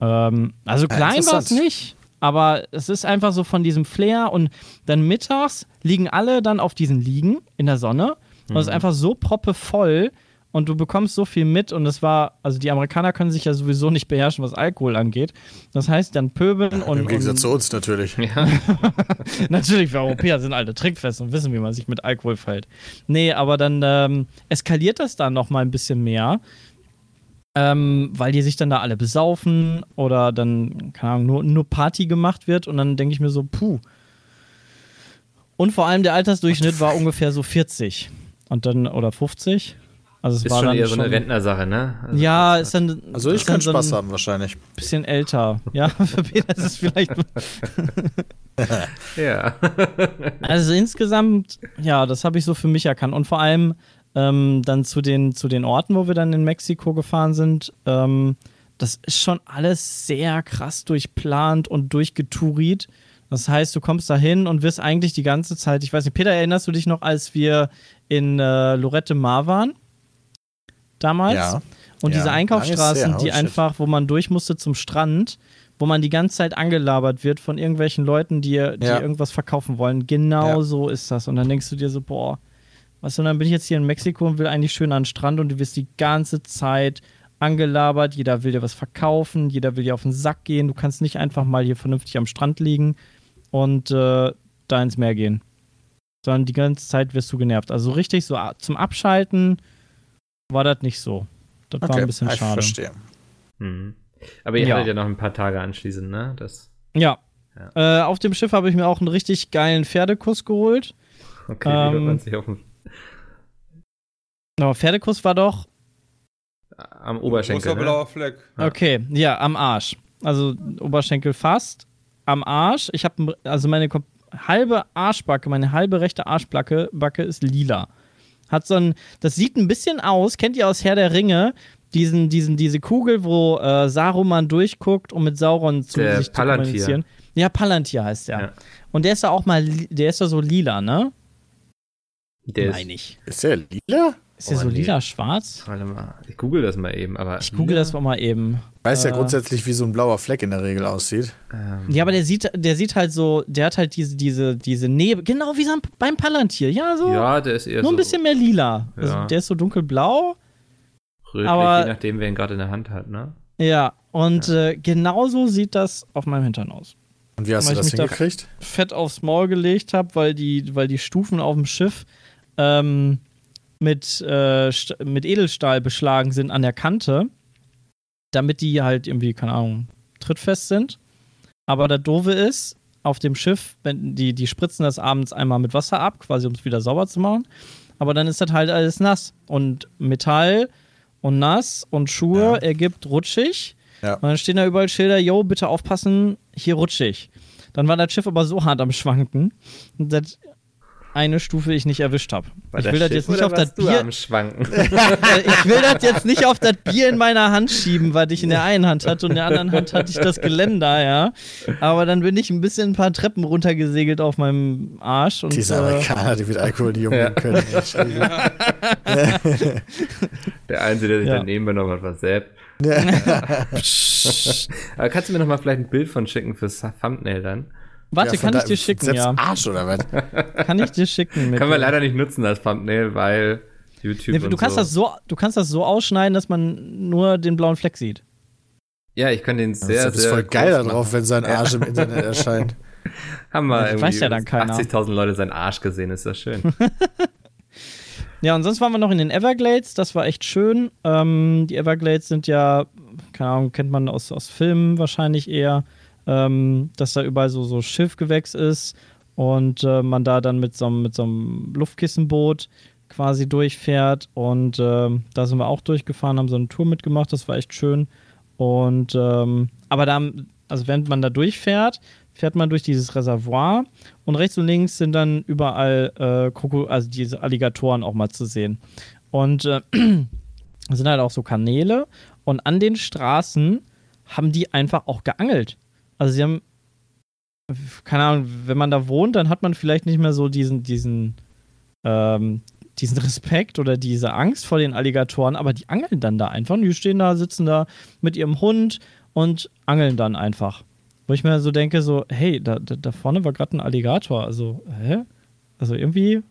Ähm, also Ja, klein war es nicht, aber es ist einfach so von diesem Flair und dann mittags liegen alle dann auf diesen Liegen in der Sonne und es ist einfach so proppevoll und du bekommst so viel mit und es war, also die Amerikaner können sich ja sowieso nicht beherrschen, was Alkohol angeht. Das heißt, dann pöbeln und, Im Gegensatz zu und uns natürlich. Ja. natürlich, wir Europäer sind alle trickfest und wissen, wie man sich mit Alkohol verhält. Nee, aber dann ähm, eskaliert das dann noch mal ein bisschen mehr. Ähm, weil die sich dann da alle besaufen oder dann, keine Ahnung, nur, nur Party gemacht wird und dann denke ich mir so, puh. Und vor allem der Altersdurchschnitt war ungefähr so 40 und dann, oder 50. Also es Ist war schon dann eher so schon, eine Rentnersache, ne? Also Ja, ist dann, Also ich so Spaß ein haben wahrscheinlich. bisschen älter. Ja, für Peter ist es vielleicht Ja. Also insgesamt, ja, das habe ich so für mich erkannt. Und vor allem ähm, dann zu den, zu den Orten, wo wir dann in Mexiko gefahren sind, ähm, das ist schon alles sehr krass durchplant und durchgetouriert. Das heißt, du kommst da hin und wirst eigentlich die ganze Zeit, ich weiß nicht, Peter, erinnerst du dich noch, als wir in äh, Lorette Mar waren? Damals? Ja. Und Ja, diese Einkaufsstraßen, oh die einfach, wo man durch musste zum Strand, wo man die ganze Zeit angelabert wird von irgendwelchen Leuten, die, die Ja. irgendwas verkaufen wollen. Genau so ist das. Und dann denkst du dir so, boah, was, und dann bin ich jetzt hier in Mexiko und will eigentlich schön an den Strand und du wirst die ganze Zeit angelabert, jeder will dir was verkaufen, jeder will dir auf den Sack gehen, du kannst nicht einfach mal hier vernünftig am Strand liegen und äh, da ins Meer gehen. Sondern die ganze Zeit wirst du genervt. Also richtig so zum Abschalten war das nicht so. Das war ein bisschen ich schade. verstehe. Mhm. Aber ihr Ja. hattet ja noch ein paar Tage anschließend, ne? Das, Ja. Ja. Äh, auf dem Schiff habe ich mir auch einen richtig geilen Pferdekuss geholt. okay, wie Ähm, man sich auf dem, Aber Pferdekuss war doch, am Oberschenkel. Großer Ne? blauer Fleck. Ja. okay, ja, am Arsch. Also Oberschenkel fast. Am Arsch. Ich habe, also meine halbe Arschbacke, meine halbe rechte Arschbacke Backe ist lila. Hat so ein, das sieht ein bisschen aus, kennt ihr aus Herr der Ringe, diesen, diesen, diese Kugel, wo äh, Saruman durchguckt, um mit Sauron zu Der sich zu Palantir. kommunizieren. Ja, Palantir heißt der. Ja. Und der ist ja auch mal, der ist ja so lila, ne? Der Meine ist, ich. Ist der lila? Ist der Oh, so nee. lila-schwarz? warte mal, ich google das mal eben, aber. Ich google das mal eben. Weiß ja Äh. grundsätzlich, wie so ein blauer Fleck in der Regel aussieht. Ähm, Ja, aber der sieht, der sieht halt so, der hat halt diese, diese, diese Nebel, genau wie beim Palantir. Ja, so. ja, der ist eher nur so ein bisschen mehr lila. Also Ja. der ist so dunkelblau. rötlich, aber- je nachdem, wer ihn gerade in der Hand hat, ne? Ja, und Äh, genauso sieht das auf meinem Hintern aus. Und wie hast Weil du ich das mich da- hingekriegt? Fett aufs Maul gelegt habe, weil die, weil die Stufen auf dem Schiff ähm, mit, äh, mit Edelstahl beschlagen sind an der Kante, damit die halt irgendwie, keine Ahnung, trittfest sind. Aber das Doofe ist, auf dem Schiff, wenn die, die spritzen das abends einmal mit Wasser ab, quasi um es wieder sauber zu machen. Aber dann ist das halt alles nass. Und Metall und nass und Schuhe Ja. ergibt rutschig. Ja. Und dann stehen da überall Schilder, yo, bitte aufpassen, hier rutschig. Dann war das Schiff aber so hart am Schwanken, dass eine Stufe ich nicht erwischt habe. Ich will das jetzt nicht auf das Bier. ich will das jetzt nicht auf das Bier in meiner Hand schieben, weil ich in der einen Hand hatte und in der anderen Hand hatte ich das Geländer, ja. Aber dann bin ich ein bisschen ein paar Treppen runtergesegelt auf meinem Arsch und Diese äh, Amerikaner, die mit Alkohol nicht umgehen Ja. können. Der Einzige, der sich Ja. daneben benommen hat, war Sepp. Aber kannst du mir noch mal vielleicht ein Bild von schicken fürs Thumbnail dann? Warte, Ja, kann ich dir schicken, Selbst ja. Arsch oder was? Kann ich dir schicken. mit- Können wir leider nicht nutzen, das Thumbnail, weil YouTube Nee, du und kannst so. das so, du kannst das so ausschneiden, dass man nur den blauen Fleck sieht. Ja, ich kann den sehr, Das ist sehr voll geil darauf, wenn sein Arsch im Internet erscheint. Haben wir Das irgendwie weiß ja dann keiner. 80.000 Leute seinen Arsch gesehen, ist das schön. Ja, und sonst waren wir noch in den Everglades, das war echt schön. Ähm, die Everglades sind ja, keine Ahnung, kennt man aus, aus Filmen wahrscheinlich eher, ähm, dass da überall so, so Schiffgewächs ist und äh, man da dann mit so, einem- mit so einem Luftkissenboot quasi durchfährt. Und ähm, da sind wir auch durchgefahren, haben so eine Tour mitgemacht, das war echt schön. Und ähm, aber da, also während man da durchfährt, fährt man durch dieses Reservoir und rechts und links sind dann überall äh, Kroko also diese Alligatoren auch mal zu sehen. Und äh, sind halt auch so Kanäle und an den Straßen haben die einfach auch geangelt. Also sie haben, keine Ahnung, wenn man da wohnt, dann hat man vielleicht nicht mehr so diesen, diesen, ähm, diesen Respekt oder diese Angst vor den Alligatoren, aber die angeln dann da einfach. Die stehen da, sitzen da mit ihrem Hund und angeln dann einfach. Wo ich mir so denke, so, hey, da, da, da vorne war gerade ein Alligator. Also, hä? Also irgendwie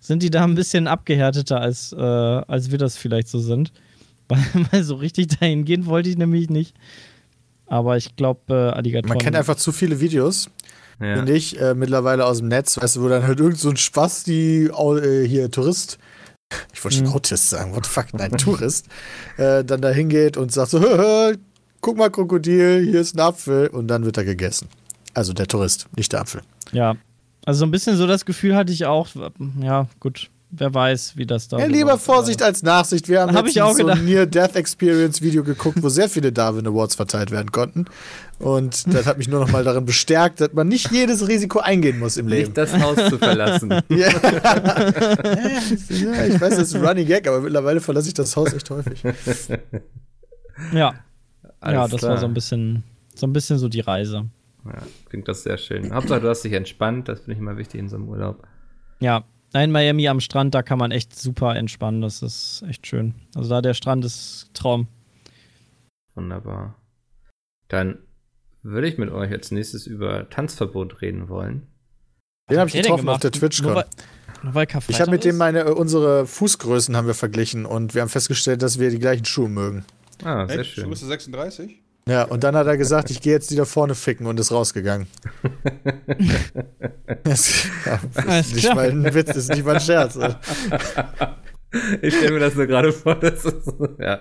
sind die da ein bisschen abgehärteter, als, äh, als wir das vielleicht so sind. Weil, weil so richtig dahin gehen wollte ich nämlich nicht. Aber ich glaube, äh, Alligatoren. Man kennt einfach zu viele Videos, Ja. finde ich, äh, mittlerweile aus dem Netz, weißt du, wo dann halt irgend so ein Spaß, die äh, hier Tourist, ich wollte schon Mhm. Autist sagen, what the fuck, nein, Tourist, äh, dann da hingeht und sagt so, hö, hö, guck mal, Krokodil, hier ist ein Apfel und dann wird er gegessen. Also der Tourist, nicht der Apfel. Ja. Also so ein bisschen so das Gefühl hatte ich auch. Ja, gut. Wer weiß, wie das da. Ja, so lieber Vorsicht als Nachsicht. Wir haben Hab ich auch so ein gedacht. Near-Death-Experience-Video geguckt, wo sehr viele Darwin Awards verteilt werden konnten. Und das hat mich nur noch mal darin bestärkt, dass man nicht jedes Risiko eingehen muss im Leben. Nicht das Haus zu verlassen. Ja. ja, ich weiß, das ist ein Running Gag, aber mittlerweile verlasse ich das Haus echt häufig. Ja. Alles ja, das klar. war so ein bisschen, so ein bisschen so die Reise. Ja, klingt das sehr schön. Hauptsache, du hast dich entspannt. Das finde ich immer wichtig in so einem Urlaub. Ja, in Miami am Strand, da kann man echt super entspannen. Das ist echt schön. Also da der Strand ist Traum. Wunderbar. Dann würde ich mit euch als nächstes über Tanzverbot reden wollen. Den habe ich getroffen auf der Nur TwitchCon. weil, nur weil Ich habe mit dem meine, äh, unsere Fußgrößen haben wir verglichen und wir haben festgestellt, dass wir die gleichen Schuhe mögen. Ah, sehr Echt? schön. Größe 36? Ja, und dann hat er gesagt, ich gehe jetzt die da vorne ficken und ist rausgegangen. das ja, Alles ist nicht klar. mal ein Witz, das ist nicht mal ein Scherz. Ich stelle mir das nur gerade vor. Das ist, ja.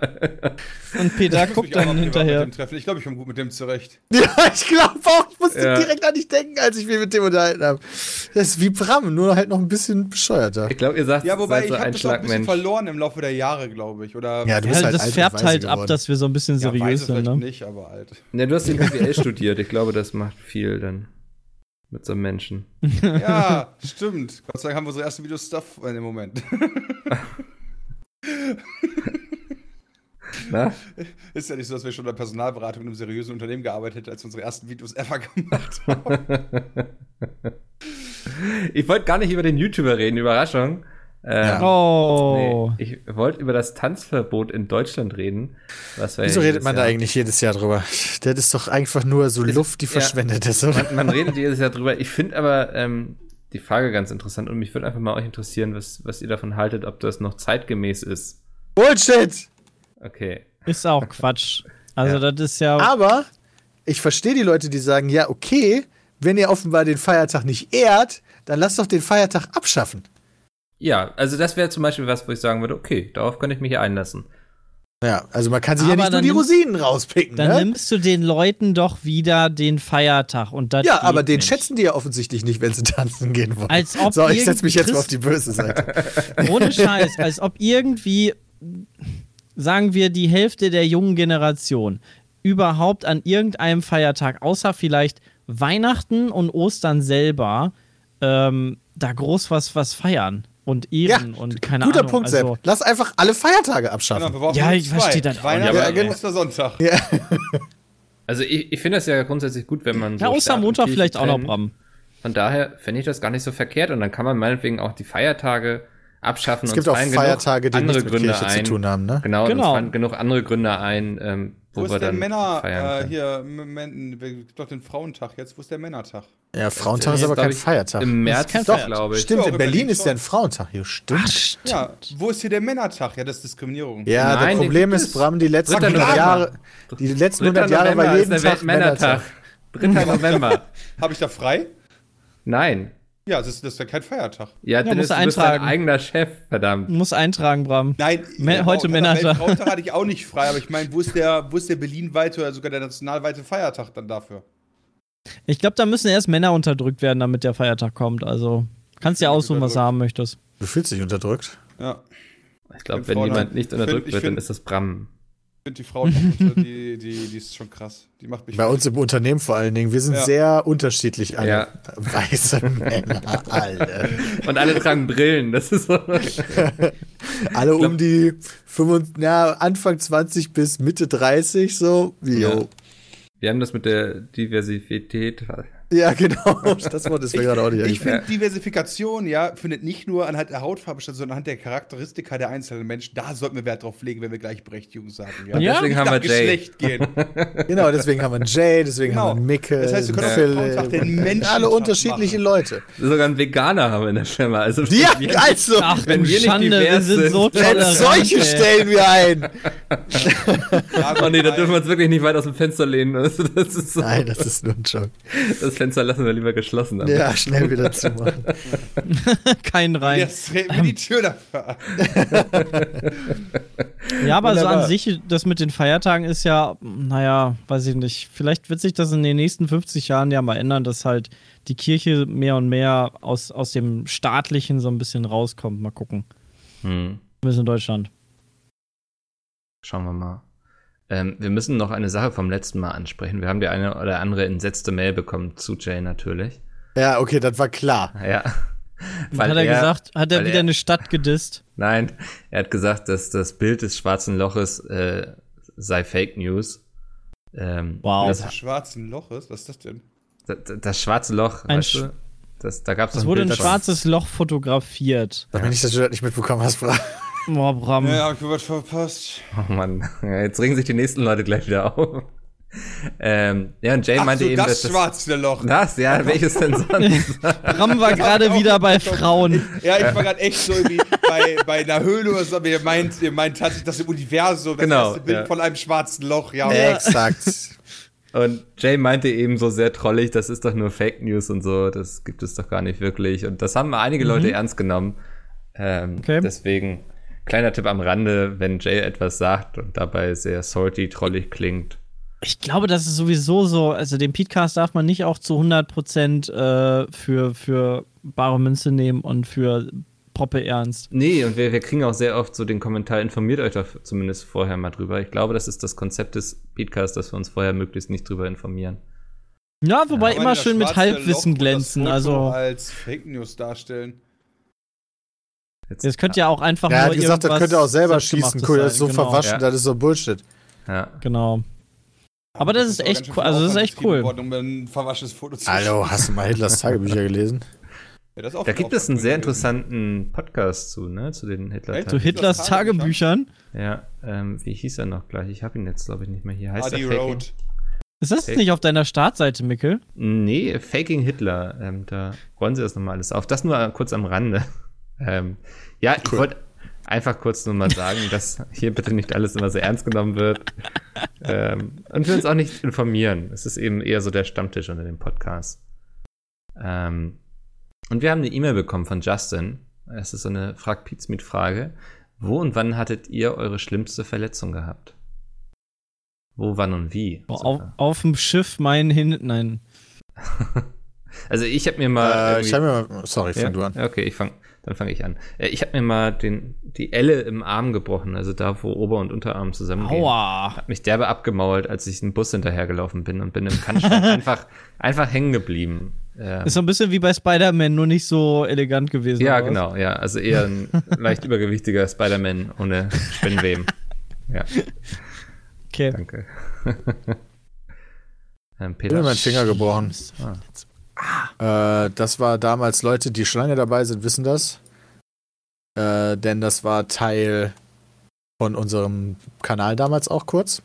Und Peter Ich guckt dann hinterher. Ich glaube, ich komme gut mit dem zurecht. Ja, ich glaube auch. Ich musste Ja. direkt an dich denken, als ich mich mit dem unterhalten habe. Das ist wie Bram, nur halt noch ein bisschen bescheuerter. Ich glaube, ihr sagt, Ja, wobei seid ich so habe ein das auch ein bisschen verloren im Laufe der Jahre, glaube ich. Oder Ja, du bist Ja, halt das alt und färbt weise halt ab, geworden. dass wir so ein bisschen ja, seriös weise sind. vielleicht Ne? nicht, aber alt. Ja, du hast den BWL studiert. Ich glaube, das macht viel dann mit so einem Menschen. Ja, stimmt. Gott sei Dank haben wir unsere ersten Videos Stuff in dem Moment. Na? Ist ja nicht so, dass wir schon der Personalberatung in einem seriösen Unternehmen gearbeitet hätten, als wir unsere ersten Videos ever gemacht haben. Ich wollte gar nicht über den YouTuber reden, Überraschung. Ähm, Ja. Oh. Nee, ich wollte über das Tanzverbot in Deutschland reden. Wieso redet man da jedes eigentlich jedes Jahr drüber? Das ist doch einfach nur so Luft, die ja. verschwendet ist, oder? Jahr- Man, man redet jedes Jahr drüber. Ich finde aber ähm, die Frage ganz interessant und mich würde einfach mal euch interessieren, was, was ihr davon haltet, ob das noch zeitgemäß ist. Bullshit! Okay. Ist auch Quatsch. Also, Ja. das ist ja. Aber ich verstehe die Leute, die sagen, ja, okay, wenn ihr offenbar den Feiertag nicht ehrt, dann lasst doch den Feiertag abschaffen. Ja, also das wäre zum Beispiel was, wo ich sagen würde, okay, darauf könnte ich mich hier einlassen. Ja, also man kann sich ja Aber nicht nur die nimmst- Rosinen rauspicken, Dann ne? nimmst du den Leuten doch wieder den Feiertag. Und das Ja, aber den nicht. schätzen die ja offensichtlich nicht, wenn sie tanzen gehen wollen. Als ob so, ich setze mich jetzt mal auf die böse Seite. Ohne Scheiß, als ob irgendwie, sagen wir, die Hälfte der jungen Generation überhaupt an irgendeinem Feiertag, außer vielleicht Weihnachten und Ostern selber, ähm, da groß was, was feiern und ja, ehren und keine guter Ahnung. Punkt, also, Sepp. Lass einfach alle Feiertage Genau, abschaffen. wir brauchen Ja, ich verstehe das auch Weihnachten nicht. und Ja, aber- Ostersonntag. Ja. Also ich, ich finde das ja grundsätzlich gut, wenn man so Ja, und Ostermontag Kirche vielleicht auch noch. Bram. Von daher fände ich das gar nicht so verkehrt und dann kann man meinetwegen auch die Feiertage abschaffen. Es und gibt auch fallen genug Feiertage, die andere nichts mit Gründe Kirche ein. zu tun haben, ne? Genau, Genau. und genug andere Gründe ein, ähm, wo, Wo ist der Männer, äh, hier, gibt doch den Frauentag jetzt. Wo ist der Männertag? Ja, Frauentag ist Jetzt, aber kein ich, Feiertag. Im März, kein doch, Feiertag. glaube ich. Stimmt, in in Berlin ist ja ein. Frauentag. Ja, stimmt. Ja, wo ist hier der Männertag? Ja, das ist Diskriminierung. Ja, Nein, das Problem ist. Bram, die letzten Dritter 100 November. Jahre, die letzten 3. 100 Jahre war ist jeden der Tag Männertag. Männertag. 3. November. Habe ich da frei? Nein. Ja, das ist, das ist ja kein Feiertag. Ja, Dennis, musst du du bist dein eigener Chef, verdammt. Muss eintragen, Bram. Nein, Me- ja, heute auch, Männertag. Frauentag hatte ich auch nicht frei, aber ich meine, wo ist der, wo ist der Berlin-weite oder sogar der nationalweite Feiertag dann dafür? Ich glaube, da müssen erst Männer unterdrückt werden, damit der Feiertag kommt. Also kannst dir Völlig aussuchen, was du haben möchtest. Du fühlst dich unterdrückt. Ja. Ich glaube, Wenn jemand haben- nicht ich unterdrückt wird, dann ist das Bram. Ich finde die Frauen, die, die, die ist schon krass. Die macht mich Bei uns im Unternehmen vor allen Dingen. Wir sind Ja. sehr unterschiedlich alle. Ja. Weiße Männer, alle. Und alle tragen Brillen. Das ist so. Alle um die 25, ja, Anfang 20 bis Mitte 30 so. Ja. Jo. Wir haben das mit der Diversität. Ja, genau. Das Wort ist mir gerade auch nicht Ich finde, Diversifikation, ja, findet nicht nur anhand der Hautfarbe statt, sondern anhand der Charakteristika der einzelnen Menschen. Da sollten wir Wert drauf legen, wenn wir Gleichberechtigung sagen. Ja, Und deswegen Nicht haben wir Jay. Geschlecht gehen. Genau, deswegen haben wir einen Jay, deswegen Genau. haben wir einen Micke, Das heißt, wir können Frauentag Philipp. den Menschentag alle unterschiedliche machen. Leute. Sogar einen Veganer haben wir in der Firma. Also Ja, wir- also, Ach, Wenn wir nicht Schande, wir divers sind sind. so Als tolerant. solche ey. stellen wir ein. Oh nee, da dürfen wir uns wirklich nicht weit aus dem Fenster lehnen. Das, das, ist so, Nein, das ist nur ein Joke. das Fenster lassen wir lieber geschlossen. Dann. Ja, schnell wieder zumachen. Kein rein. Jetzt treten wir die Tür dafür an. Ja, aber so Wunderbar. an sich, das mit den Feiertagen ist ja, naja, weiß ich nicht. Vielleicht wird sich das in den nächsten 50 Jahren ja mal ändern, dass halt die Kirche mehr und mehr aus, aus dem Staatlichen so ein bisschen rauskommt. Mal gucken. Hm. Wir sind in Deutschland. Schauen wir mal. Ähm, wir müssen noch eine Sache vom letzten Mal ansprechen. Wir haben die eine oder andere entsetzte Mail bekommen zu Jay natürlich. Ja, okay, das war klar. Ja. hat er, gesagt, hat er weil wieder eine Stadt gedisst? Nein, er hat gesagt, dass das Bild des schwarzen Loches äh, sei Fake News. Ähm, Wow. Das, Das schwarzen Loches, was ist das denn? das, das schwarze Loch, Ein weißt Sch- du? Das, da gab es Es wurde ein schwarzes Loch fotografiert. Nicht, dass du das nicht mitbekommen hast, Bra. Boah, Bram. Ja, hab ich was verpasst. Oh Mann, ja, jetzt regen sich die nächsten Leute gleich wieder auf. Ähm, ja, und Jay Ach meinte so, eben, das dass schwarze Loch. das, ja, welches denn sonst? Bram war gerade wieder bei Frauen. Ja, ich war gerade echt so irgendwie bei, bei einer Höhle oder so, aber ihr meint, ihr meint tatsächlich das im Universum, das Genau, erste Bild ja. von einem schwarzen Loch, ja. Exakt. Und Jay meinte eben so sehr trollig, das ist doch nur Fake News und so, das gibt es doch gar nicht wirklich. Und das haben einige Leute ernst genommen. Ähm, Okay. Deswegen, kleiner Tipp am Rande, wenn Jay etwas sagt und dabei sehr salty, trollig klingt. Ich glaube, das ist sowieso so. Also, den Podcast darf man nicht auch zu 100% äh, für, für bare Münze nehmen und für Proppe ernst. Nee, und wir, wir kriegen auch sehr oft so den Kommentar, informiert euch doch zumindest vorher mal drüber. Ich glaube, das ist das Konzept des Podcasts, dass wir uns vorher möglichst nicht drüber informieren. Ja, wobei Aber immer schön mit Halbwissen Loch glänzen. Das Also, als Fake News darstellen. Jetzt, das könnte ja auch einfach Er nur hat gesagt, das könnte auch selber schießen. Cool, das ist so genau. verwaschen, Ja. das ist so Bullshit. ja. Genau. Aber das ist aber echt cool, also das ist echt cool. worden, um ein verwaschenes Foto zu Hallo, hast du mal Hitlers Tagebücher gelesen? Ja, das ist auch Da gibt es einen sehr interessanten Podcast zu, ne? Zu den hitler Echt? Zu Hitlers Tagebüchern? Ja, ähm, wie hieß er noch gleich? Ich habe ihn jetzt, glaube ich, nicht mehr hier. Heißt Adi er? Road. Ist das Fake. nicht auf deiner Startseite, Mickel? Nee, Faking Hitler. Ähm, da rollen sie das nochmal alles auf. Das nur kurz am Rande. Ähm, ja, ich wollte einfach kurz nur mal sagen, dass hier bitte nicht alles immer so ernst genommen wird. ähm, und wir uns auch nicht informieren. Es ist eben eher so der Stammtisch unter dem Podcast. Ähm, und wir haben eine E-Mail bekommen von Justin. Es ist so eine Frag Pizmeet Frage. Wo und wann hattet ihr eure schlimmste Verletzung gehabt? Wo, wann und wie? Boah, auf, auf dem Schiff mein Hin. Nein. Also ich habe mir mal. Äh, ich habe mir mal, sorry, fang ja? du an. Okay, ich fang, dann fange ich an. Äh, Ich habe mir mal den, die Elle im Arm gebrochen, also da, wo Ober- und Unterarm zusammengehen. Aua. Hab mich derbe abgemauert, als ich einen Bus hinterhergelaufen bin und bin im Kannstein einfach, einfach hängen geblieben. Ähm, Ist so ein bisschen wie bei Spider-Man, nur nicht so elegant gewesen. ja, was? genau, ja. Also eher ein leicht übergewichtiger Spider-Man ohne Spinnweben. Ja, Okay. danke. ähm, Ich habe mir meinen Finger gebrochen. Ah. Äh, das war damals Leute, die schon lange dabei sind, wissen das. Äh, denn das war Teil von unserem Kanal damals auch kurz.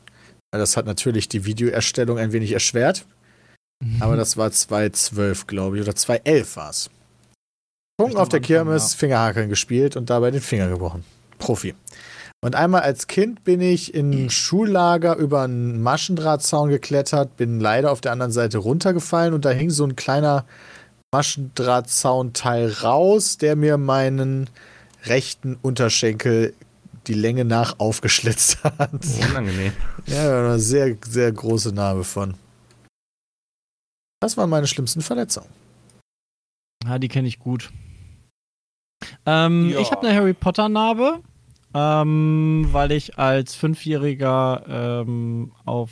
Das hat natürlich die Videoerstellung ein wenig erschwert. Aber das war 2012, glaube ich, oder 2011 war es. Punkt auf der Kirmes. Fingerhakeln gespielt und dabei den Finger gebrochen. Profi. Und einmal als Kind bin ich in ein Schullager über einen Maschendrahtzaun geklettert, bin leider auf der anderen Seite runtergefallen und da hing so ein kleiner Maschendrahtzaunteil raus, der mir meinen rechten Unterschenkel die Länge nach aufgeschlitzt hat. Unangenehm. Ja, da war eine sehr, sehr große Narbe von. Das waren meine schlimmsten Verletzungen. Ja, die kenne ich gut. Ähm, Ja. Ich habe eine Harry Potter Narbe, ähm, weil ich als Fünfjähriger ähm, auf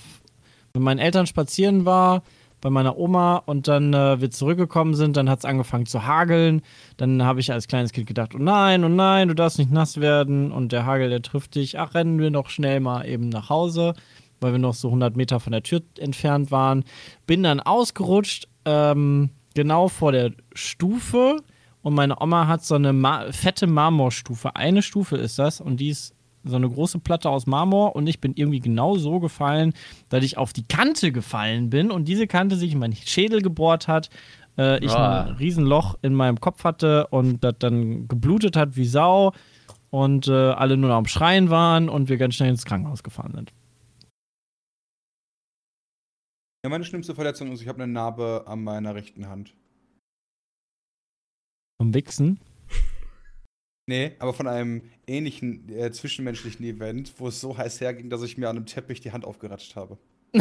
mit meinen Eltern spazieren war bei meiner Oma und dann äh, wir zurückgekommen sind, dann hat es angefangen zu hageln. Dann habe ich als kleines Kind gedacht, oh nein, oh nein, du darfst nicht nass werden und der Hagel, der trifft dich. Ach, rennen wir noch schnell mal eben nach Hause, weil wir noch so 100 Meter von der Tür entfernt waren. Bin dann ausgerutscht, ähm, genau vor der Stufe und meine Oma hat so eine Ma fette Marmorstufe. Eine Stufe ist das und die ist so eine große Platte aus Marmor und ich bin irgendwie genau so gefallen, dass ich auf die Kante gefallen bin und diese Kante sich in meinen Schädel gebohrt hat. Äh, ich Ah. ein Riesenloch in meinem Kopf hatte und das dann geblutet hat wie Sau und äh, alle nur noch am Schreien waren und wir ganz schnell ins Krankenhaus gefahren sind. Ja, meine schlimmste Verletzung ist, ich habe eine Narbe an meiner rechten Hand. Vom Wichsen. Nee, aber von einem ähnlichen äh, zwischenmenschlichen Event, wo es so heiß herging, dass ich mir an einem Teppich die Hand aufgeratscht habe.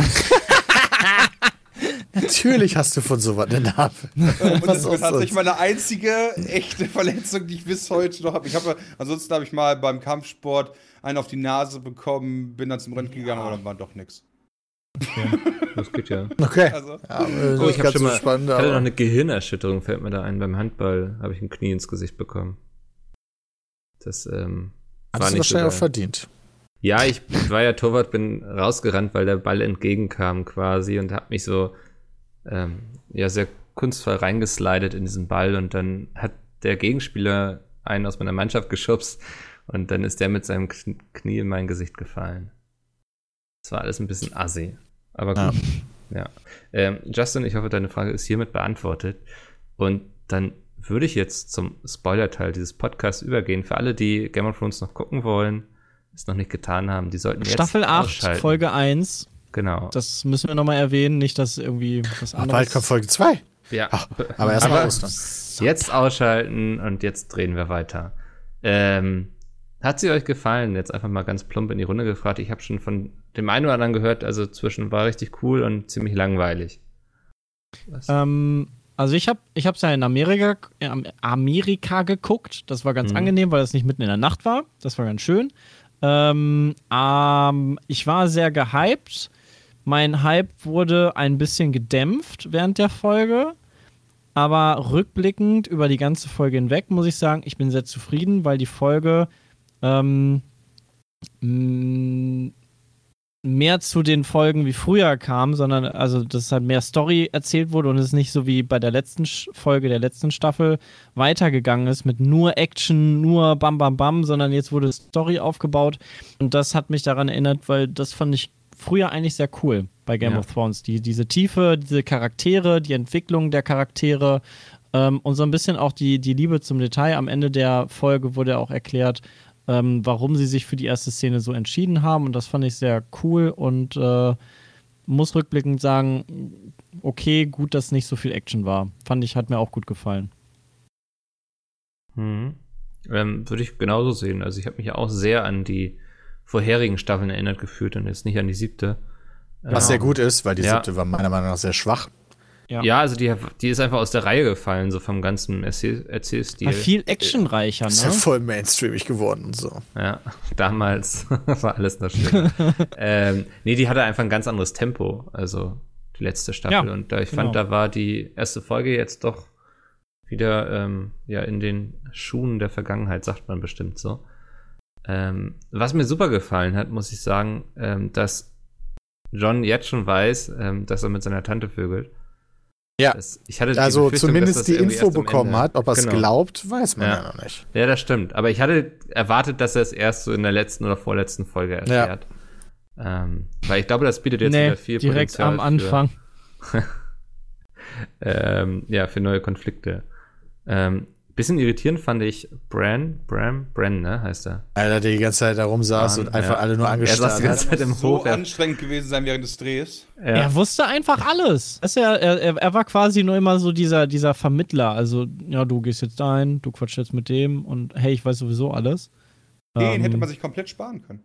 Natürlich hast du von sowas eine Narbe. Und das ist tatsächlich meine einzige echte Verletzung, die ich bis heute noch habe. Ich habe, ansonsten habe ich mal beim Kampfsport einen auf die Nase bekommen, bin dann zum Rennen gegangen, aber dann war doch nichts. Das geht ja. Okay. Also, Ja, Oh, ich habe schon so mal, spannend, ich hatte noch eine Gehirnerschütterung, fällt mir da ein. Beim Handball habe ich ein Knie ins Gesicht bekommen. Das ähm, war hast du nicht so wahrscheinlich auch geil. verdient. Ja, ich war ja Torwart, bin rausgerannt, weil der Ball entgegenkam quasi und habe mich so ähm, ja sehr kunstvoll reingeslidet in diesen Ball und dann hat der Gegenspieler einen aus meiner Mannschaft geschubst und dann ist der mit seinem Knie in mein Gesicht gefallen. Das war alles ein bisschen assi. Aber gut. Ja. ja. Ähm, Justin, ich hoffe, deine Frage ist hiermit beantwortet. Und dann würde ich jetzt zum Spoiler-Teil dieses Podcasts übergehen. Für alle, die Game of Thrones noch gucken wollen, es noch nicht getan haben, die sollten jetzt Staffel 8, Folge 1. Genau. Das müssen wir nochmal erwähnen, nicht, dass irgendwie was anderes. Bald kommt Folge 2. Ja. Ach, aber erst mal Ostern. Jetzt ausschalten und jetzt drehen wir weiter. Ähm, hat sie euch gefallen? Jetzt einfach mal ganz plump in die Runde gefragt. Ich habe schon von dem einen oder anderen gehört, also zwischen war richtig cool und ziemlich langweilig. Ähm, also ich habe ich es ja in Amerika, in Amerika geguckt. Das war ganz mhm. angenehm, weil es nicht mitten in der Nacht war. Das war ganz schön. Ähm, ähm, ich war sehr gehypt. Mein Hype wurde ein bisschen gedämpft während der Folge. Aber rückblickend über die ganze Folge hinweg muss ich sagen, ich bin sehr zufrieden, weil die Folge ähm, mehr zu den Folgen wie früher kam, sondern also dass halt mehr Story erzählt wurde und es nicht so wie bei der letzten Folge der letzten Staffel weitergegangen ist mit nur Action, nur Bam Bam Bam, sondern jetzt wurde Story aufgebaut und das hat mich daran erinnert, weil das fand ich früher eigentlich sehr cool bei Game ja. of Thrones. Die, diese Tiefe, diese Charaktere, die Entwicklung der Charaktere ähm, und so ein bisschen auch die, die Liebe zum Detail. Am Ende der Folge wurde auch erklärt, ähm, warum sie sich für die erste Szene so entschieden haben. Und das fand ich sehr cool und äh, muss rückblickend sagen, okay, gut, dass nicht so viel Action war. Fand ich, hat mir auch gut gefallen. Hm. Ähm, Würde ich genauso sehen. Also ich habe mich auch sehr an die vorherigen Staffeln erinnert gefühlt und jetzt nicht an die siebte. Was sehr gut ist, weil die ja. siebte war meiner Meinung nach sehr schwach. Ja. ja, also die, die ist einfach aus der Reihe gefallen, so vom ganzen Erzähl Erzählstil. War viel actionreicher, ne? Ist ja voll mainstreamig geworden, so. Ja, damals war alles noch schlimm. ähm, nee, die hatte einfach ein ganz anderes Tempo, also die letzte Staffel. Ja, und da, ich genau. fand, da war die erste Folge jetzt doch wieder ähm, ja in den Schuhen der Vergangenheit, sagt man bestimmt so. Ähm, was mir super gefallen hat, muss ich sagen, ähm, dass John jetzt schon weiß, ähm, dass er mit seiner Tante vögelt. Ja, das, also zumindest die Info bekommen hat. Ob er es genau. glaubt, weiß man ja. ja. noch nicht. Ja, das stimmt. Aber ich hatte erwartet, dass er es erst so in der letzten oder vorletzten Folge erfährt. Ja. Ähm, weil ich glaube, das bietet jetzt nee, wieder viel direkt Potenzial am Anfang. Für, ähm, ja, für neue Konflikte. Ähm, Bisschen irritierend fand ich Bran, Bram, Bran, ne, heißt er. Alter, der die ganze Zeit da rumsaß und einfach ja. alle nur angestarrt hat. Er die ganze Zeit im so Hof. anstrengend gewesen sein während des Drehs. Ja. Er wusste einfach alles. Er, er, er, war quasi nur immer so dieser, dieser Vermittler. Also, ja, du gehst jetzt dahin, du quatschst jetzt mit dem und hey, ich weiß sowieso alles. Den ähm, hätte man sich komplett sparen können.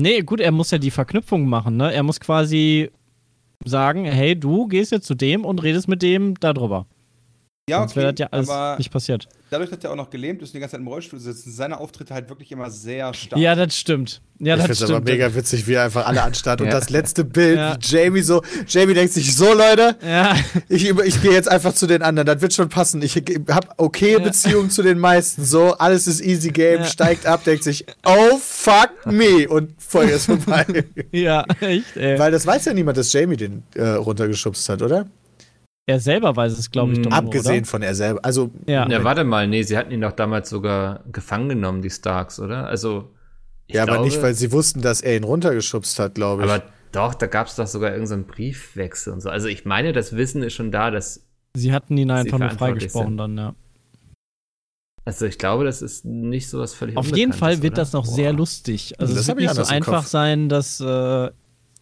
Nee, gut, er muss ja die Verknüpfung machen, ne? Er muss quasi sagen, hey, du gehst jetzt zu dem und redest mit dem darüber. Ja, Sonst okay, wäre das ja alles nicht passiert. Dadurch, dass er auch noch gelähmt ist und die ganze Zeit im Rollstuhl sitzt, sind seine Auftritte halt wirklich immer sehr stark. Ja, das stimmt. Ja, ich finde es aber mega witzig, wie er einfach alle anstarrt. Und das letzte Bild, ja. Jamie so, Jamie denkt sich, so Leute, ja. ich, ich gehe jetzt einfach zu den anderen, das wird schon passen. Ich habe okay ja. Beziehungen zu den meisten. So, alles ist easy game, steigt ab, denkt sich, oh fuck me. Und Feuer ist vorbei. ja, echt, ey. Weil das weiß ja niemand, dass Jamie den äh, runtergeschubst hat, oder? Er selber weiß es, glaube ich, doch Abgesehen oder? von er selber. Also, ja. ja, warte mal, nee, sie hatten ihn doch damals sogar gefangen genommen, die Starks, oder? Also. ja, glaube, aber nicht, weil sie wussten, dass er ihn runtergeschubst hat, glaube ich. Aber doch, da gab es doch sogar irgendeinen Briefwechsel und so. Also ich meine, das Wissen ist schon da, dass. Sie hatten ihn einfach nur freigesprochen dann, ja. Also ich glaube, das ist nicht so was völlig Auf jeden Fall wird oder? das noch Boah. sehr lustig. Also das es wird nicht so einfach sein, dass äh,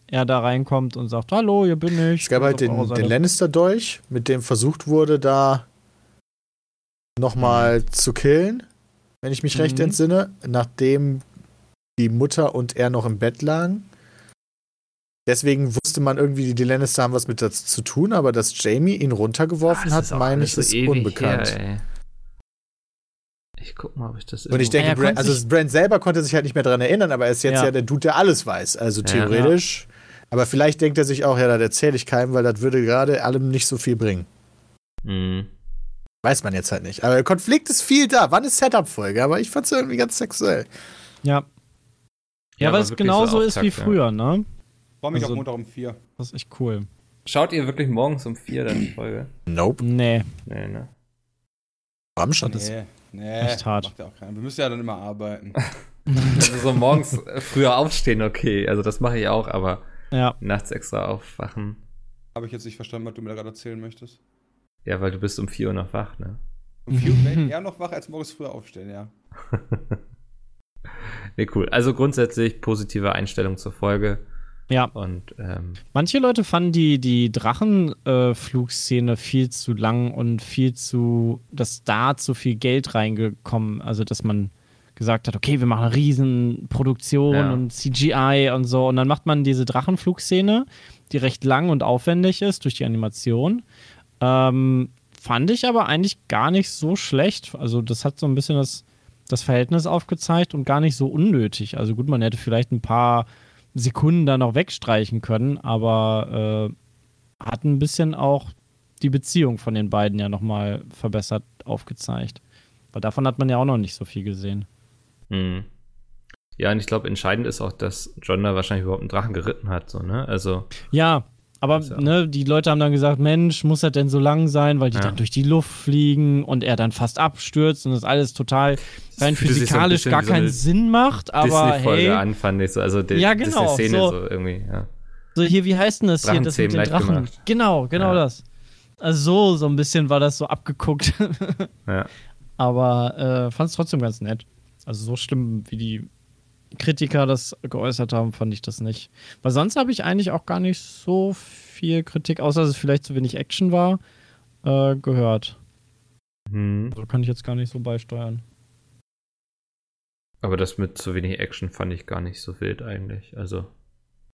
er da reinkommt und sagt, hallo, hier bin ich. Es gab halt den, den Lannister-Dolch, mit dem versucht wurde, da nochmal mhm. zu killen, wenn ich mich mhm. recht entsinne, nachdem die Mutter und er noch im Bett lagen. Deswegen wusste man irgendwie, die Lannister haben was mit dazu zu tun, aber dass Jamie ihn runtergeworfen Ach, hat, meine ich, ist unbekannt. Her, ich guck mal, ob ich das. Und ich denke, Brand, also Brand selber konnte sich halt nicht mehr daran erinnern, aber er ist jetzt ja, ja der Dude, der alles weiß. Also theoretisch. Ja, aber vielleicht denkt er sich auch, ja, das erzähle ich keinem, weil das würde gerade allem nicht so viel bringen. Mhm. Weiß man jetzt halt nicht. Aber der Konflikt ist viel da. Wann ist Setup-Folge? Aber ich fand es irgendwie ganz sexuell. Ja. Ja, Ja, weil es genauso so ist wie Auftakt, ja. früher, ne? Freue mich Also- auf Montag um vier. Das ist echt cool. Schaut ihr wirklich morgens um vier dann die Folge? Nope. Nee. Nee, ne? Haben schon. Nee, nee. Echt hart. Macht ja auch keiner. Wir müssen ja dann immer arbeiten. Also so morgens äh, früher aufstehen, okay. Also das mache ich auch, aber Ja. nachts extra aufwachen. Habe ich jetzt nicht verstanden, was du mir da gerade erzählen möchtest. Ja, weil du bist um 4 Uhr noch wach, ne? Um vier Uhr wäre ich eher noch wach als morgens früher aufstehen, ja. Nee, cool. Also grundsätzlich positive Einstellung zur Folge. Ja. Und ähm, Manche Leute fanden die, die Drachenflugszene viel zu lang und viel zu, dass da zu viel Geld reingekommen, also dass man gesagt hat, okay, wir machen eine Riesenproduktion Ja. und CGI und so und dann macht man diese Drachenflugszene, die recht lang und aufwendig ist durch die Animation. Ähm, fand ich aber eigentlich gar nicht so schlecht. Also das hat so ein bisschen das, das Verhältnis aufgezeigt und gar nicht so unnötig. Also gut, man hätte vielleicht ein paar Sekunden da noch wegstreichen können, aber äh, hat ein bisschen auch die Beziehung von den beiden ja nochmal verbessert aufgezeigt. Weil davon hat man ja auch noch nicht so viel gesehen. Mh. ja, und ich glaube, entscheidend ist auch, dass John da wahrscheinlich überhaupt einen Drachen geritten hat, so, ne? Also, Ja, aber ja- ne, die Leute haben dann gesagt, Mensch, muss das denn so lang sein, weil die Ja. dann durch die Luft fliegen und er dann fast abstürzt und das alles total rein so physikalisch bisschen gar so keinen eine Sinn macht, aber hey, an, fand ich so. Also die, Ja, genau, Szene so. so, irgendwie, ja. so hier, wie heißt denn das hier, das mit den Drachen? gemacht. Genau, genau Ja. das. Also so, so ein bisschen war das so abgeguckt. ja. Aber äh, fand es trotzdem ganz nett. Also so schlimm, wie die Kritiker das geäußert haben, fand ich das nicht. Weil sonst habe ich eigentlich auch gar nicht so viel Kritik, außer dass es vielleicht zu wenig Action war, äh, gehört. Hm. Also kann ich jetzt gar nicht so beisteuern. Aber das mit zu wenig Action fand ich gar nicht so wild eigentlich. Also,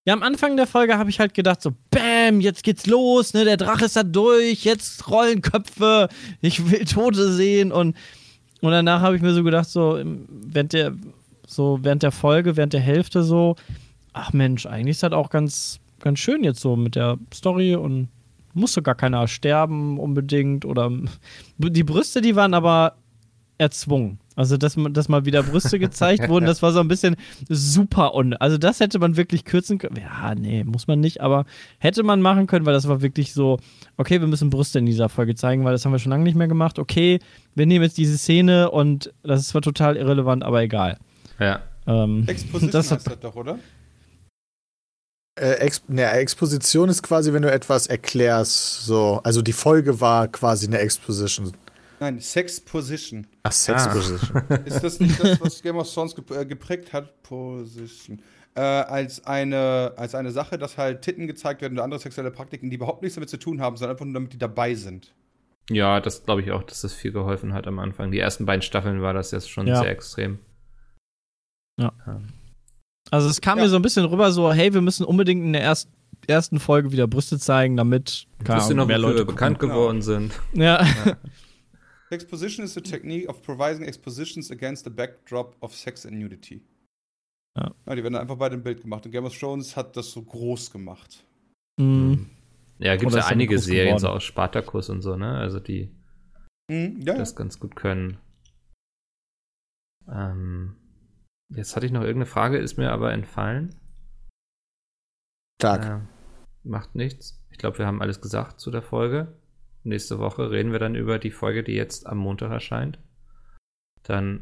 Ja, am Anfang der Folge habe ich halt gedacht, so, Bäm, jetzt geht's los, ne, der Drache ist da durch, jetzt rollen Köpfe, ich will Tote sehen und, und danach habe ich mir so gedacht, so, während der, so, während der Folge, während der Hälfte so, ach Mensch, eigentlich ist das auch ganz, ganz schön jetzt so mit der Story und musste gar keiner sterben unbedingt oder die Brüste, die waren aber erzwungen. Also, dass, man- dass mal wieder Brüste gezeigt wurden, das war so ein bisschen super un. Also, das hätte man wirklich kürzen können. Ja, nee, muss man nicht, aber hätte man machen können, weil das war wirklich so, okay, wir müssen Brüste in dieser Folge zeigen, weil das haben wir schon lange nicht mehr gemacht. Okay, wir nehmen jetzt diese Szene und das ist zwar total irrelevant, aber egal. ja. Ähm, Exposition Das hat- heißt das doch, oder? Äh, Ex ne, Exposition ist quasi, wenn du etwas erklärst. So. Also die Folge war quasi eine Exposition. Nein, Sex Position. Ach, Sexposition. Ist das nicht das, was Game of Thrones äh, geprägt hat? Position. Äh, als, eine, als eine Sache, dass halt Titten gezeigt werden oder andere sexuelle Praktiken, die überhaupt nichts damit zu tun haben, sondern einfach nur damit die dabei sind. Ja, das glaube ich auch, dass das viel geholfen hat am Anfang. Die ersten beiden Staffeln war das jetzt schon Ja. sehr extrem. also, es kam Ja. mir so ein bisschen rüber, so, hey, wir müssen unbedingt in der erst, ersten Folge wieder Brüste zeigen, damit keine Ahnung, noch, mehr Leute bekannt geworden sind? Ja. Exposition is the technique of providing expositions against the backdrop of sex and nudity. Ja. die werden einfach bei dem Bild gemacht. Und Game of Thrones hat das so groß gemacht. Mhm. Ja, gibt Oder ja einige Serien, so geworden. aus Spartacus und so, ne? Also die Mhm, ja, ja. das ganz gut können. Ähm, jetzt hatte ich noch irgendeine Frage, ist mir aber entfallen. Tag. Äh, macht nichts. Ich glaube, wir haben alles gesagt zu der Folge. Nächste Woche reden wir dann über die Folge, die jetzt am Montag erscheint. Dann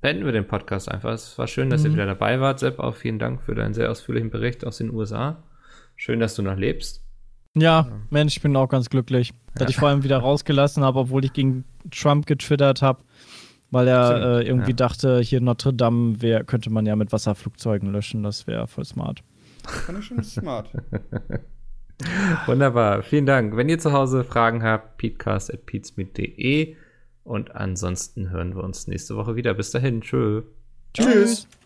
beenden wir den Podcast einfach. Es war schön, dass ihr Mhm. wieder dabei wart. Sepp, auch vielen Dank für deinen sehr ausführlichen Bericht aus den USA. Schön, dass du noch lebst. Ja, Mensch, ich bin auch ganz glücklich, dass ich vor allem wieder rausgelassen habe, obwohl ich gegen Trump getwittert habe, weil er äh, irgendwie ja. dachte, hier Notre Dame wär, könnte man ja mit Wasserflugzeugen löschen. Das wäre voll smart. Fand ich schon smart. Wunderbar, vielen Dank. Wenn ihr zu Hause Fragen habt, peatcast.peatsmeet.de und ansonsten hören wir uns nächste Woche wieder. Bis dahin, tschö. Tschüss.